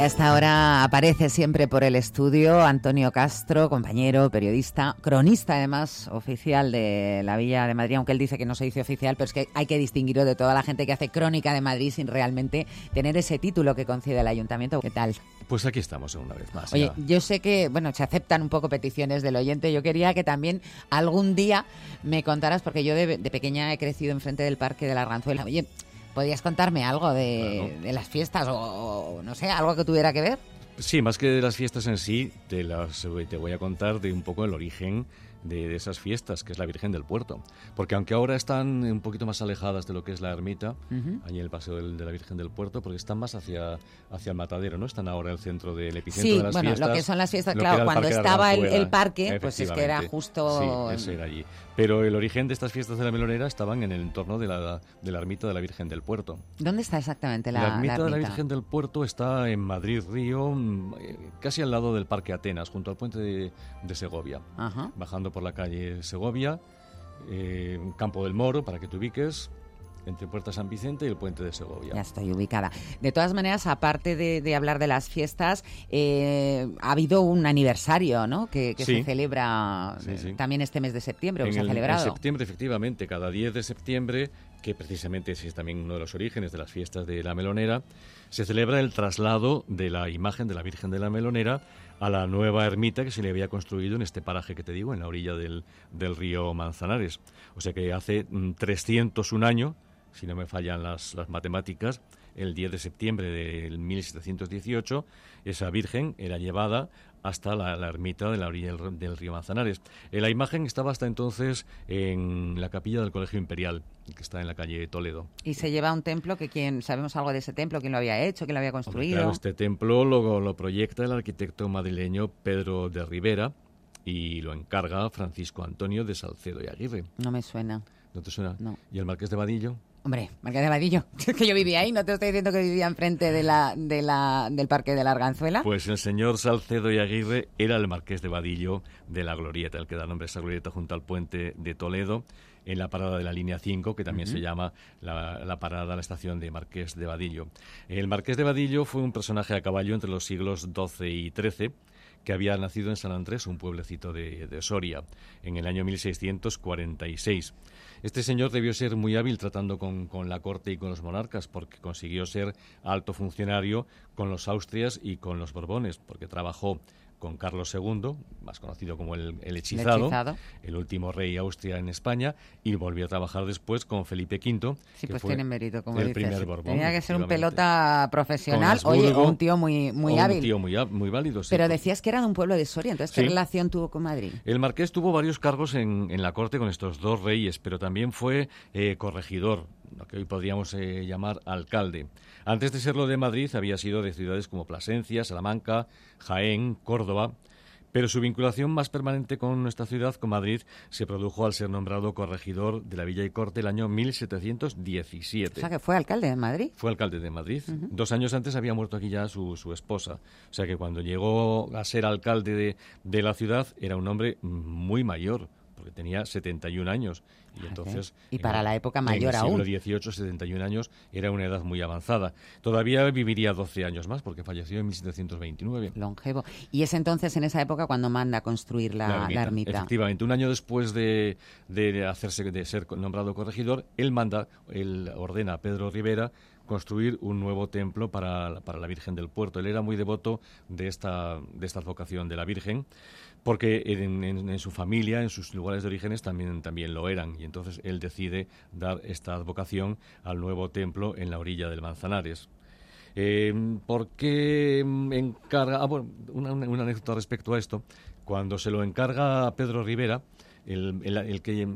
Y a esta hora aparece siempre por el estudio Antonio Castro, compañero, periodista, cronista además, oficial de la Villa de Madrid, aunque él dice que no se dice oficial, pero es que hay que distinguirlo de toda la gente que hace crónica de Madrid sin realmente tener ese título que concede el ayuntamiento. ¿Qué tal? Pues aquí estamos una vez más. Oye, ya. yo sé que, bueno, se aceptan un poco peticiones del oyente. Yo quería que también algún día me contaras, porque yo de, de pequeña he crecido enfrente del Parque de la Arganzuela. Oye, ¿podrías contarme algo de, de las fiestas o, o, no sé, algo que tuviera que ver? Sí, más que de las fiestas en sí, te, las, te voy a contar de un poco el origen de, de, esas fiestas, que es la Virgen del Puerto. Porque aunque ahora están un poquito más alejadas de lo que es la ermita, uh -huh. allí en el paseo del, de la Virgen del Puerto, porque están más hacia, hacia el matadero, ¿no? Están ahora en el centro del epicentro sí, de las bueno, fiestas. lo que son las fiestas, claro, cuando estaba el, el, parque, pues es que era justo... Sí, ese era allí. Pero el origen de estas fiestas de la melonera estaban en el entorno de la, de la ermita de la Virgen del Puerto. ¿Dónde está exactamente la, la ermita? La ermita de la Virgen del Puerto está en Madrid, Río, casi al lado del Parque Atenas, junto al puente de, de Segovia. Ajá. Bajando por la calle Segovia, eh, Campo del Moro, para que te ubiques, entre Puerta San Vicente y el Puente de Segovia. Ya estoy ubicada. De todas maneras, aparte de, de hablar de las fiestas, eh, ha habido un aniversario, ¿no? Que, que sí. se celebra sí, sí. también este mes de septiembre, en se ha el, celebrado. En septiembre, efectivamente, cada 10 de septiembre, que precisamente ese es también uno de los orígenes de las fiestas de la melonera, se celebra el traslado de la imagen de la Virgen de la Melonera a la nueva ermita que se le había construido en este paraje que te digo, en la orilla del, del río Manzanares. O sea que hace 301 años, si no me fallan las, las matemáticas, el 10 de septiembre del 1718, esa Virgen era llevada hasta la, la, ermita de la orilla del, del, río Manzanares. Eh, la imagen estaba hasta entonces en la capilla del Colegio Imperial, que está en la calle Toledo. Y se lleva a un templo que quien sabemos algo de ese templo, quién lo había hecho, quién lo había construido. Claro, este templo lo, lo proyecta el arquitecto madrileño Pedro de Rivera y lo encarga Francisco Antonio de Salcedo y Aguirre. No me suena. ¿No te suena? No. ¿Y el Marqués de Vadillo? Hombre, Marqués de Vadillo, [LAUGHS] es que yo vivía ahí, no te estoy diciendo que vivía enfrente de la, de la, del Parque de la Arganzuela. Pues el señor Salcedo y Aguirre era el Marqués de Vadillo de la Glorieta, el que da nombre a esa glorieta junto al puente de Toledo, en la parada de la línea 5, que también uh -huh. se llama la, la, parada, la estación de Marqués de Vadillo. El Marqués de Vadillo fue un personaje a caballo entre los siglos XII y XIII, que había nacido en San Andrés, un pueblecito de, de Soria, en el año 1646. Este señor debió ser muy hábil tratando con, con, la corte y con los monarcas, porque consiguió ser alto funcionario con los Austrias y con los Borbones, porque trabajó con Carlos II, más conocido como el, el, hechizado, el, hechizado, el último rey Austria en España, y volvió a trabajar después con Felipe V, sí, que pues fue tiene mérito, como el dices. primer Borbón. Tenía que ser un pelota profesional, oye, o un tío muy, muy hábil. Un tío muy, muy válido, sí. Pero decías que era de un pueblo de Soria, entonces, ¿qué Sí. relación tuvo con Madrid? El marqués tuvo varios cargos en, en la corte con estos dos reyes, pero también fue eh, corregidor, lo que hoy podríamos eh, llamar alcalde. Antes de serlo de Madrid, había sido de ciudades como Plasencia, Salamanca, Jaén, Córdoba. Pero su vinculación más permanente con nuestra ciudad, con Madrid, se produjo al ser nombrado corregidor de la Villa y Corte el año 1717. O sea, que fue alcalde de Madrid. Fue alcalde de Madrid. Uh -huh. Dos años antes había muerto aquí ya su, su, esposa. O sea que cuando llegó a ser alcalde de, de la ciudad era un hombre muy mayor porque tenía 71 años. Y entonces. Y para en, la época mayor en el siglo XVIII, 71 años era una edad muy avanzada. Todavía viviría 12 años más porque falleció en 1729. Longevo. Y es entonces en esa época cuando manda a construir la, la, ermita, la ermita. Efectivamente, un año después de, de, hacerse de ser nombrado corregidor, él manda, él ordena a Pedro Rivera construir un nuevo templo para, para la Virgen del Puerto. Él era muy devoto de esta, de esta advocación de la Virgen porque en, su familia, en sus lugares de orígenes también, también lo eran. Y entonces él decide dar esta advocación al nuevo templo en la orilla del Manzanares. Eh, ¿Por qué encarga? Ah, bueno, una, una, anécdota respecto a esto. Cuando se lo encarga a Pedro Rivera, el que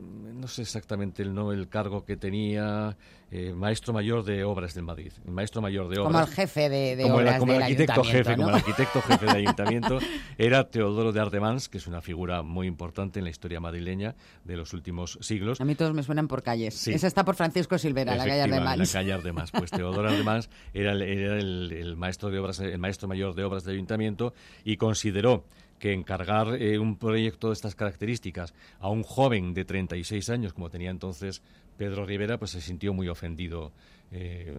no sé exactamente el, no, el cargo que tenía eh, maestro mayor de obras del Madrid, maestro mayor de obras. Como el jefe de, de como obras como del el arquitecto jefe, ¿no? como el arquitecto jefe del [LAUGHS] ayuntamiento, era Teodoro de Ardemans, que es una figura muy importante en la historia madrileña de los últimos siglos. A mí todos me suenan por calles. Sí. Esa está por Francisco Silvera, la calle Ardemans. La calle Ardemans. Pues Teodoro Ardemans era, el, era el, el, maestro de obras, el maestro mayor de obras del ayuntamiento y consideró que encargar eh, un proyecto de estas características a un joven de 36 años, como tenía entonces Pedro Rivera, pues se sintió muy ofendido eh,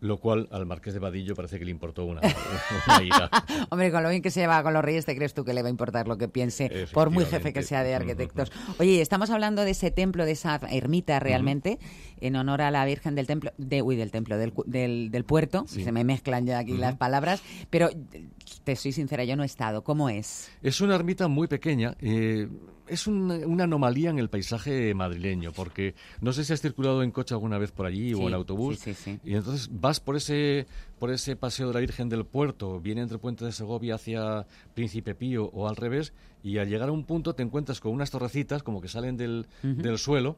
lo cual al marqués de Vadillo parece que le importó [LAUGHS] una, una ira. Hombre, con lo bien que se lleva con los reyes, ¿te crees tú que le va a importar lo que piense, por muy jefe que sea de arquitectos? Oye, estamos hablando de ese templo, de esa ermita realmente, uh -huh. en honor a la Virgen del Templo, de, uy, del Templo, del, del, del Puerto, sí. se me mezclan ya aquí uh -huh. las palabras, pero te soy sincera, yo no he estado. ¿Cómo es? Es una ermita muy pequeña. Eh, es un, una anomalía en el paisaje madrileño, porque no sé si has circulado en coche alguna vez por allí sí, o en autobús, sí, sí, y entonces vas por ese, por ese paseo de la Virgen del Puerto, viene entre Puente de Segovia hacia Príncipe Pío o al revés, y al llegar a un punto te encuentras con unas torrecitas como que salen del, uh -huh. del suelo,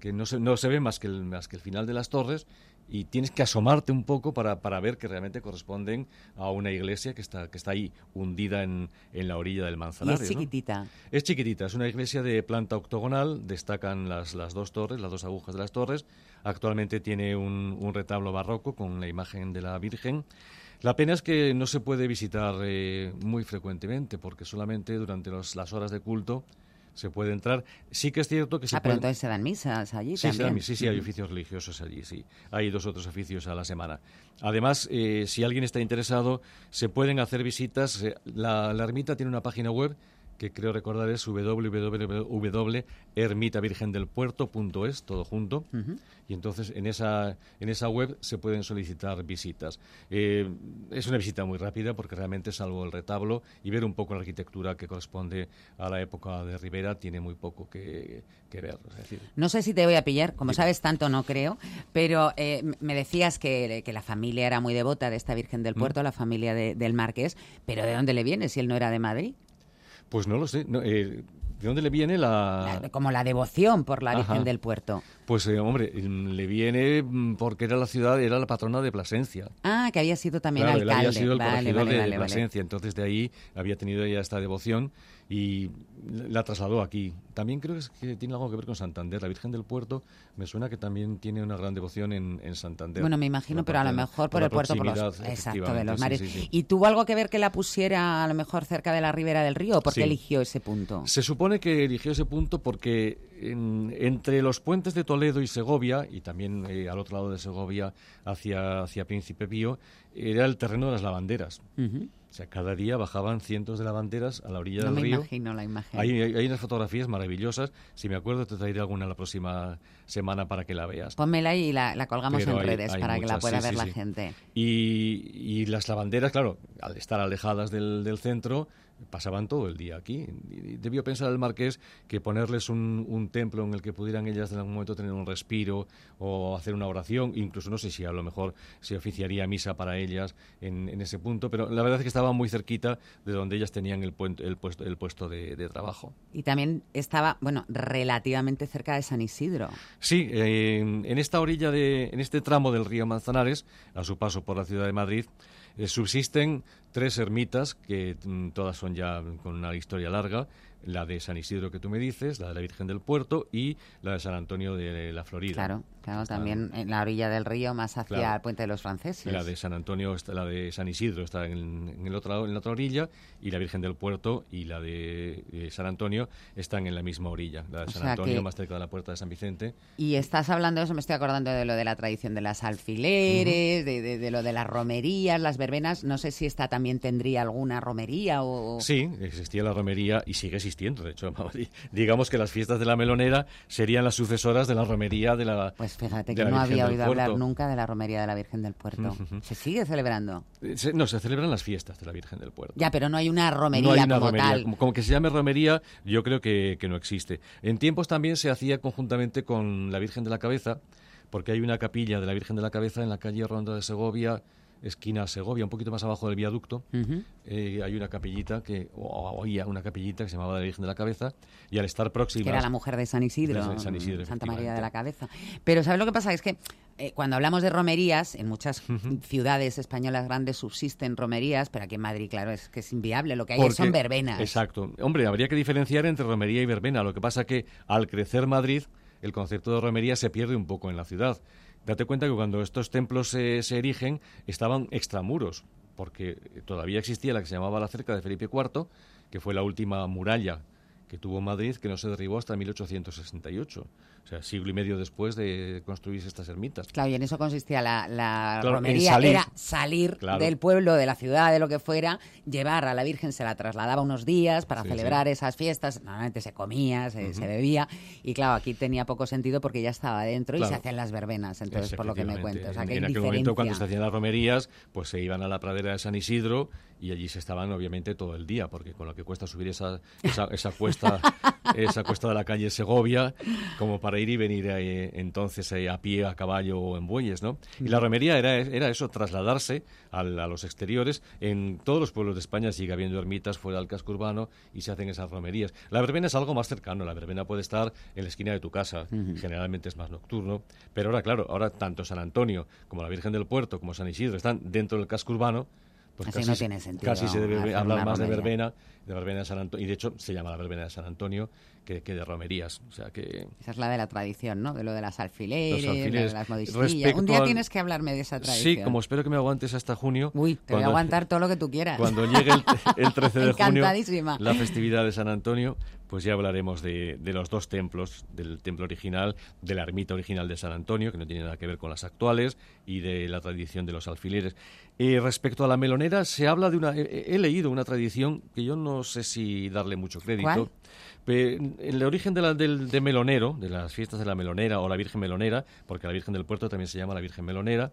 que no se, no se ve más que, el, más que el final de las torres, y tienes que asomarte un poco para, para ver que realmente corresponden a una iglesia que está, que está ahí hundida en, en la orilla del Manzanares. Y es chiquitita. ¿no? Es chiquitita, es una iglesia de planta octogonal, destacan las, las dos torres, las dos agujas de las torres. Actualmente tiene un, un retablo barroco con la imagen de la Virgen. La pena es que no se puede visitar eh, muy frecuentemente porque solamente durante los, las horas de culto se puede entrar. Sí que es cierto que se Ah, pero entonces se dan misas allí Sí, se dan sí, sí, hay oficios religiosos allí, sí. Hay dos otros oficios a la semana. Además, eh, si alguien está interesado, se pueden hacer visitas. eh, La, la ermita tiene una página web que creo recordar es www.ermitavirgendelpuerto.es, todo junto. Y entonces en esa, en esa web se pueden solicitar visitas. Eh, es una visita muy rápida porque realmente salvo el retablo y ver un poco la arquitectura que corresponde a la época de Rivera tiene muy poco que, que ver. Es decir, No sé si te voy a pillar, como sabes tanto no creo, pero eh, me decías que, que la familia era muy devota de esta Virgen del Mm. Puerto, la familia de- del Marqués, pero ¿de dónde le viene si él no era de Madrid? Pues no lo sé. no, eh, ¿De dónde le viene la...? Como la devoción por la Virgen Ajá. del Puerto. Pues, eh, hombre, mm, le viene mm, porque era la ciudad, era la patrona de Plasencia. Ah, que había sido también Claro, él alcalde. había sido el vale, corregidor vale, de vale. Plasencia, entonces de ahí había tenido ya esta devoción y la trasladó aquí. También creo que, tiene algo que ver con Santander. La Virgen del Puerto me suena que también tiene una gran devoción en, en Santander. Bueno, me imagino, Por pero a lo mejor por, la el puerto, por los, exacto, de los sí, mares. sí, sí. ¿Y tuvo algo que ver que la pusiera a lo mejor cerca de la ribera del río? ¿Por qué Sí. eligió ese punto? Se supone que eligió ese punto porque en- entre los puentes de Toledo y Segovia, y también eh, al otro lado de Segovia hacia, hacia Príncipe Pío, era el terreno de las lavanderas. Ujú. O sea, cada día bajaban cientos de lavanderas a la orilla no del me río. imagino la imagen. Hay, hay, hay unas fotografías maravillosas. Si me acuerdo, te traeré alguna la próxima semana para que la veas. Pónmela y la, la colgamos Pero en hay- redes para que la muchas, pueda sí, ver sí, la sí. gente. Y, y las lavanderas, claro, al estar alejadas del, del centro, pasaban todo el día aquí. Y debió pensar el marqués que ponerles un, un templo en el que pudieran ellas en algún momento tener un respiro o hacer una oración, incluso no sé si a lo mejor se oficiaría misa para ellas en, en ese punto, pero la verdad es que estaban muy cerquita de donde ellas tenían el, el puesto, el puesto de, de trabajo. Y también estaba, bueno, relativamente cerca de San Isidro. Sí, eh, en esta orilla de, en este tramo del río Manzanares, a su paso por la ciudad de Madrid, eh, subsisten tres ermitas que mm, todas son ya con una historia larga. La de San Isidro que tú me dices, la de la Virgen del Puerto y la de San Antonio de la Florida. Claro, claro, también en la orilla del río, más hacia Claro. el puente de los franceses. La de San Antonio, la de San Isidro está en, en el otro, lado- en la otra orilla y la Virgen del Puerto y la de San Antonio están en la misma orilla. La de O San Antonio que- más cerca de la puerta de San Vicente. Y estás hablando de eso, me estoy acordando de lo de la tradición de las alfileres, de, de- de lo de las romerías, las verbenas. No sé si esta también tendría alguna romería o... Sí, existía la romería y sigue existiendo. De hecho, [LAUGHS] digamos que las fiestas de la melonera serían las sucesoras de la romería de la. Pues fíjate de que no Virgen había oído hablar nunca de la romería de la Virgen del Puerto. ¿Se sigue celebrando? Eh, se- no, se celebran las fiestas de la Virgen del Puerto. Ya, pero no hay una romería no hay una como romería. tal. Como, como que se llame romería, yo creo que, que no existe. En tiempos también se hacía conjuntamente con la Virgen de la Cabeza, porque hay una capilla de la Virgen de la Cabeza en la calle Ronda de Segovia, esquina Segovia, un poquito más abajo del viaducto. Eh, hay una capillita que, o había una capillita que se llamaba la Virgen de la Cabeza, y al estar próxima. que era la mujer de San Isidro, de San Isidro, Santa María de la Cabeza. Pero ¿sabes lo que pasa? Es que eh, cuando hablamos de romerías, en muchas ciudades españolas grandes subsisten romerías, pero aquí en Madrid, claro, es que es inviable. Lo que hay Porque- son verbenas. Exacto. Hombre, habría que diferenciar entre romería y verbena. Lo que pasa que al crecer Madrid, el concepto de romería se pierde un poco en la ciudad. Date cuenta que cuando estos templos se, erigen, estaban extramuros, porque todavía existía la que se llamaba la cerca de Felipe IV, que fue la última muralla que tuvo Madrid, que no se derribó hasta 1868. O sea, siglo y medio después de construirse estas ermitas. Claro, y en eso consistía la, la Claro, en romería. salir. Era salir Claro. del pueblo, de la ciudad, de lo que fuera, llevar a la Virgen, se la trasladaba unos días para Sí, celebrar esas fiestas. Normalmente se comía, se, se bebía. Y claro, aquí tenía poco sentido porque ya estaba dentro y se hacían las verbenas. Entonces, por lo que me cuentas. O sea, en, en aquel momento, cuando se hacían las romerías, pues se iban a la pradera de San Isidro y allí se estaban, obviamente, todo el día, porque con lo que cuesta subir esa, esa, [LAUGHS] esa cuesta esa cuesta de la calle Segovia, como para ir y venir eh, entonces eh, a pie, a caballo o en bueyes, ¿no? Y la romería era, era eso, trasladarse al- a los exteriores. En todos los pueblos de España sigue habiendo ermitas fuera del casco urbano y se hacen esas romerías. La verbena es algo más cercano, la verbena puede estar en la esquina de tu casa, Ujú. generalmente es más nocturno, pero ahora, claro, ahora tanto San Antonio como la Virgen del Puerto como San Isidro están dentro del casco urbano, pues Así casi, no se- tiene sentido casi se debe hablar más de verbena, de verbena de San Antonio, y de hecho se llama la verbena de San Antonio que, que de romerías, o sea que... Esa es la de la tradición, ¿no? De lo de las alfileres, de las modistillas. Un día al- tienes que hablarme de esa tradición. Sí, como espero que me aguantes hasta junio. Uy, te voy a aguantar todo lo que tú quieras. Cuando llegue el, el [LAUGHS] 13 de junio, la festividad de San Antonio, pues ya hablaremos de, de los dos templos, del templo original, de la ermita original de San Antonio, que no tiene nada que ver con las actuales, y de la tradición de los alfileres. Eh, respecto a la melonera, se habla de una... He, he leído una tradición que yo no sé si darle mucho crédito. ¿Cuál? El origen de, la, del, de melonero, de las fiestas de la melonera o la Virgen Melonera, porque la Virgen del Puerto también se llama la Virgen Melonera,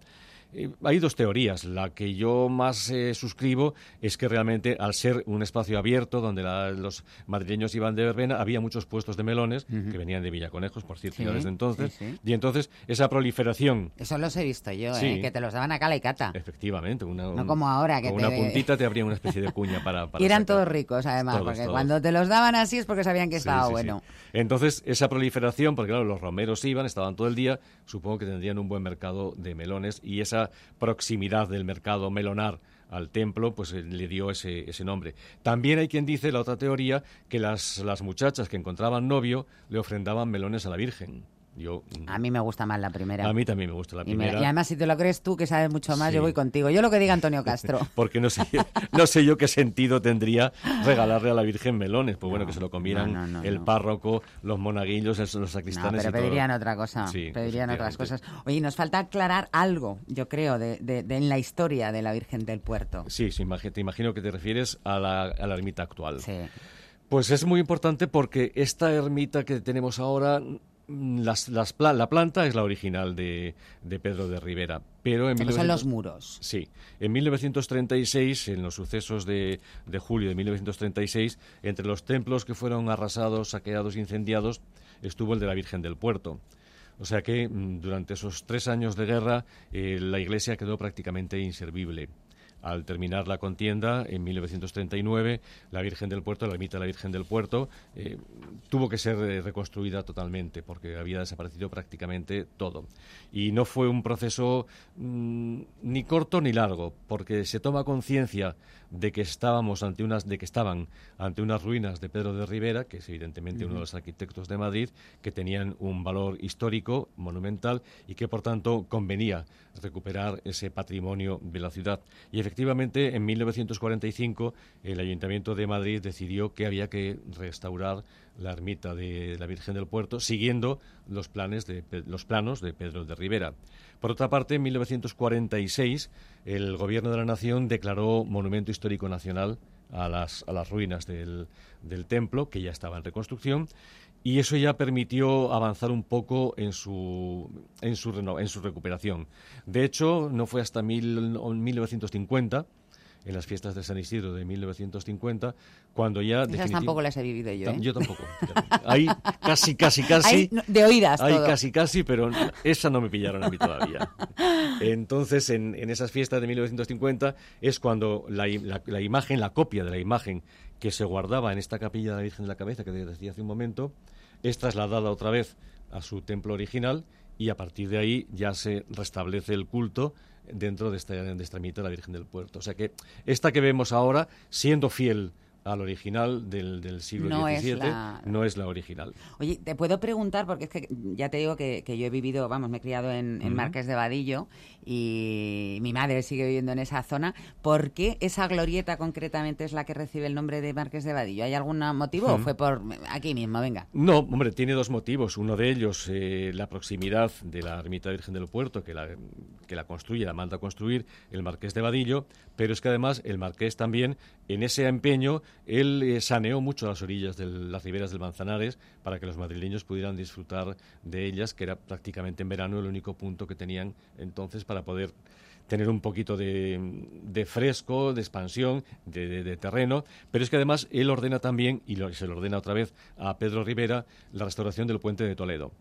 eh, hay dos teorías. La que yo más eh, suscribo es que realmente al ser un espacio abierto donde la- los madrileños iban de verbena, había muchos puestos de melones que venían de Villaconejos, por cierto, Sí, desde entonces. sí, sí. Y entonces esa proliferación Eso los he visto yo. ¿eh? Que te los daban a cala y cata. Efectivamente, una, No como ahora, que con te- una puntita te abrían una especie de cuña para... [LAUGHS] para Y eran sacar. todos ricos, además, Todos, porque todos. cuando te los daban así es porque sabían que estaba bueno. Entonces, esa proliferación, porque claro, los romeros iban, estaban todo el día, supongo que tendrían un buen mercado de melones y esa proximidad del mercado melonar al templo, pues eh, le dio ese, ese nombre. También hay quien dice, la otra teoría, que las, las muchachas que encontraban novio le ofrendaban melones a la Virgen. Yo, a mí me gusta más la primera. A mí también me gusta la y, primera. y, además, si te lo crees tú, que sabes mucho más, yo voy contigo. Yo lo que diga Antonio Castro. [LAUGHS] Porque no sé, no sé yo qué sentido tendría regalarle a la Virgen melones. Pues bueno, que se lo comieran el párroco, los monaguillos, los sacristanes. pero pedirían otra cosa. Sí, pedirían otras cosas. Oye, nos falta aclarar algo, yo creo, de, de, de, en la historia de la Virgen del Puerto. Sí, sí te imagino que te refieres a la, a la ermita actual. Sí. Pues es muy importante porque esta ermita que tenemos ahora las, las, la planta es la original de, de Pedro de Rivera, pero en son los muros. Sí, en 1936, en los sucesos de, de, julio de 1936, entre los templos que fueron arrasados, saqueados, incendiados, estuvo el de la Virgen del Puerto. O sea que mm, durante esos tres años de guerra eh, la iglesia quedó prácticamente inservible. Al terminar la contienda, en 1939, la Virgen del Puerto, la ermita de la Virgen del Puerto, eh, tuvo que ser eh, reconstruida totalmente porque había desaparecido prácticamente todo. Y no fue un proceso mm, ni corto ni largo, porque se toma conciencia de que estábamos ante unas, de que estaban ante unas ruinas de Pedro de Rivera, que es evidentemente uno de los arquitectos de Madrid, que tenían un valor histórico, monumental, y que por tanto convenía recuperar ese patrimonio de la ciudad. Y efectivamente, en 1945, el Ayuntamiento de Madrid decidió que había que restaurar la ermita de la Virgen del Puerto, siguiendo los, planes de, los planos de Pedro de Rivera. Por otra parte, en 1946, el Gobierno de la Nación declaró Monumento Histórico Nacional a las, a las ruinas del, del templo, que ya estaba en reconstrucción, y eso ya permitió avanzar un poco en su, en su, en su recuperación. De hecho, no fue hasta mil, 1950 en las fiestas de San Isidro de 1950, cuando ya... Esas tampoco las he vivido yo, ¿eh? Yo tampoco. Ahí casi, casi, casi... de oídas Ahí casi, casi, pero esa no me pillaron a mí todavía. Entonces, en, en esas fiestas de 1950 es cuando la, la, la, imagen, la copia de la imagen que se guardaba en esta capilla de la Virgen de la Cabeza, que decía hace un momento, es trasladada otra vez a su templo original y a partir de ahí ya se restablece el culto dentro de esta, de esta ermita de la Virgen del Puerto. O sea que esta que vemos ahora, siendo fiel al original del, del siglo no XVII, es la... no es la original. Oye, te puedo preguntar, porque es que ya te digo que, que yo he vivido, vamos, me he criado en, en uh -huh. Marques de Vadillo y mi madre sigue viviendo en esa zona, ¿por qué esa glorieta concretamente es la que recibe el nombre de Marques de Vadillo? ¿Hay algún motivo uh -huh. o fue por aquí mismo? Venga. No, hombre, tiene dos motivos. Uno de ellos, eh, la proximidad de la ermita Virgen del Puerto, que la, que la construye, la manda a construir el Marqués de Vadillo, pero es que además el Marqués también, en ese empeño, él eh, saneó mucho las orillas de las riberas del Manzanares para que los madrileños pudieran disfrutar de ellas, que era prácticamente en verano el único punto que tenían entonces para poder tener un poquito de, fresco, de expansión, de, terreno, pero es que además él ordena también, y se lo ordena otra vez a Pedro Rivera, la restauración del puente de Toledo.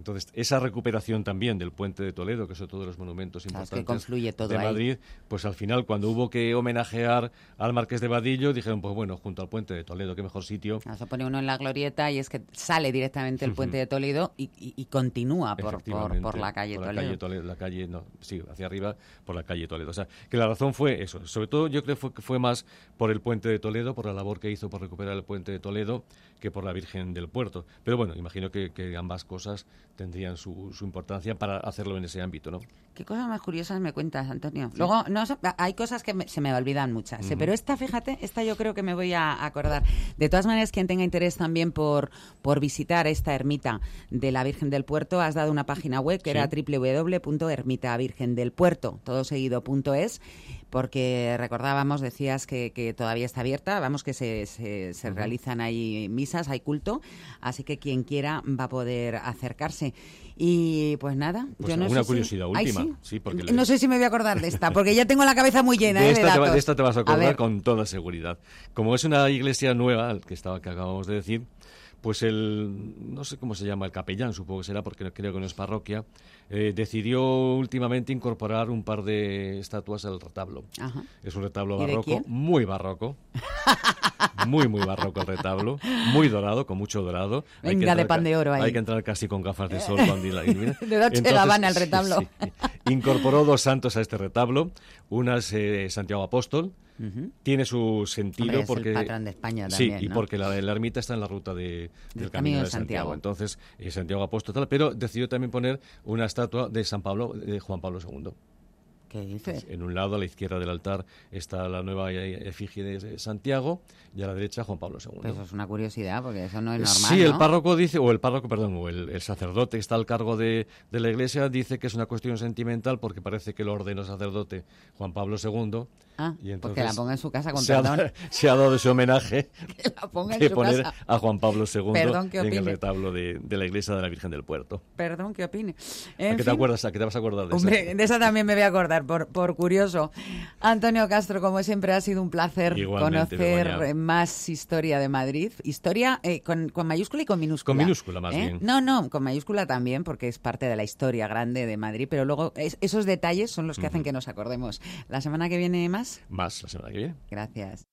Entonces, esa recuperación también del puente de Toledo, que son todos los monumentos importantes que todo de Madrid, ahí. pues al final, cuando hubo que homenajear al Marqués de Vadillo, dijeron, pues bueno, junto al puente de Toledo, qué mejor sitio. Se pone uno en la glorieta y es que sale directamente el puente [LAUGHS] de Toledo y, y, y continúa por, por, por, la calle por Toledo. La calle Toledo. La calle, no, sí, hacia arriba, por la calle Toledo. O sea, que la razón fue eso. Sobre todo, yo creo que fue, fue más por el puente de Toledo, por la labor que hizo por recuperar el puente de Toledo, que por la Virgen del Puerto. Pero bueno, imagino que, que ambas cosas tendrían su, su, importancia para hacerlo en ese ámbito, ¿no? ¿Qué cosas más curiosas me cuentas, Antonio? Luego, no, hay cosas que me, se me olvidan muchas, uh -huh. pero esta, fíjate, esta yo creo que me voy a acordar. De todas maneras, quien tenga interés también por, por visitar esta ermita de la Virgen del Puerto, has dado una página web que sí. era www.ermitavirgendelpuerto, todo seguido.es porque recordábamos, decías que, que, todavía está abierta, vamos que se, se, se uh -huh. realizan ahí misas, hay culto, así que quien quiera va a poder acercarse. Y pues nada, pues yo no una sé curiosidad si... última. Ay, sí. porque no sé si me voy a acordar de esta, porque ya tengo la cabeza muy llena de, ¿eh? esta de, datos. Te, de esta te vas a acordar a con toda seguridad. Como es una iglesia nueva, que, estaba, que acabamos de decir, pues el, no sé cómo se llama, el capellán, supongo que será porque creo que no es parroquia, eh, decidió últimamente incorporar un par de estatuas al retablo. Ajá. Es un retablo barroco, muy barroco. [LAUGHS] muy, muy barroco el retablo, muy dorado, con mucho dorado. Hay que Venga, de pan de oro ahí. Hay que entrar casi con gafas de sol cuando la ilumina. [LAUGHS] De Dolce Entonces, Gabbana el sí, retablo. sí. Incorporó dos santos a este retablo. Una es eh, Santiago Apóstol. Ujú. Tiene su sentido Hombre, es el porque patrón de España sí también, y ¿no? porque la, la ermita está en la ruta de, del, Camino, de Santiago. Santiago. Entonces eh, Santiago Apóstol tal, pero decidió también poner una estatua de San Pablo de Juan Pablo II. ¿Qué dices? En un lado, a la izquierda del altar, está la nueva eh, efigie de Santiago y a la derecha Juan Pablo II. Pues eso es una curiosidad, porque eso no es normal, Sí, el ¿no? párroco dice, o el párroco, perdón, o el, el sacerdote que está al cargo de, de la iglesia dice que es una cuestión sentimental porque parece que lo ordenó sacerdote Juan Pablo II. Ah, y pues que la ponga en su casa, con se ha, perdón. se ha dado ese homenaje [LAUGHS] Que la ponga en de su poner casa. a Juan Pablo II Perdón, ¿qué en el retablo de, de la iglesia de la Virgen del Puerto. Perdón, ¿qué opine? ¿A En qué te acuerdas? ¿A qué te vas a acordar de Hombre, eso? de esa también me voy a acordar, por, por curioso. Antonio Castro, como siempre, ha sido un placer Igualmente, conocer Begoña. más historia de Madrid. Historia eh, con, con mayúscula y con minúscula. Con minúscula, más ¿eh? bien. No, no, con mayúscula también, porque es parte de la historia grande de Madrid, pero luego es- esos detalles son los que hacen que nos acordemos. La semana que viene más. La semana que viene. Gracias.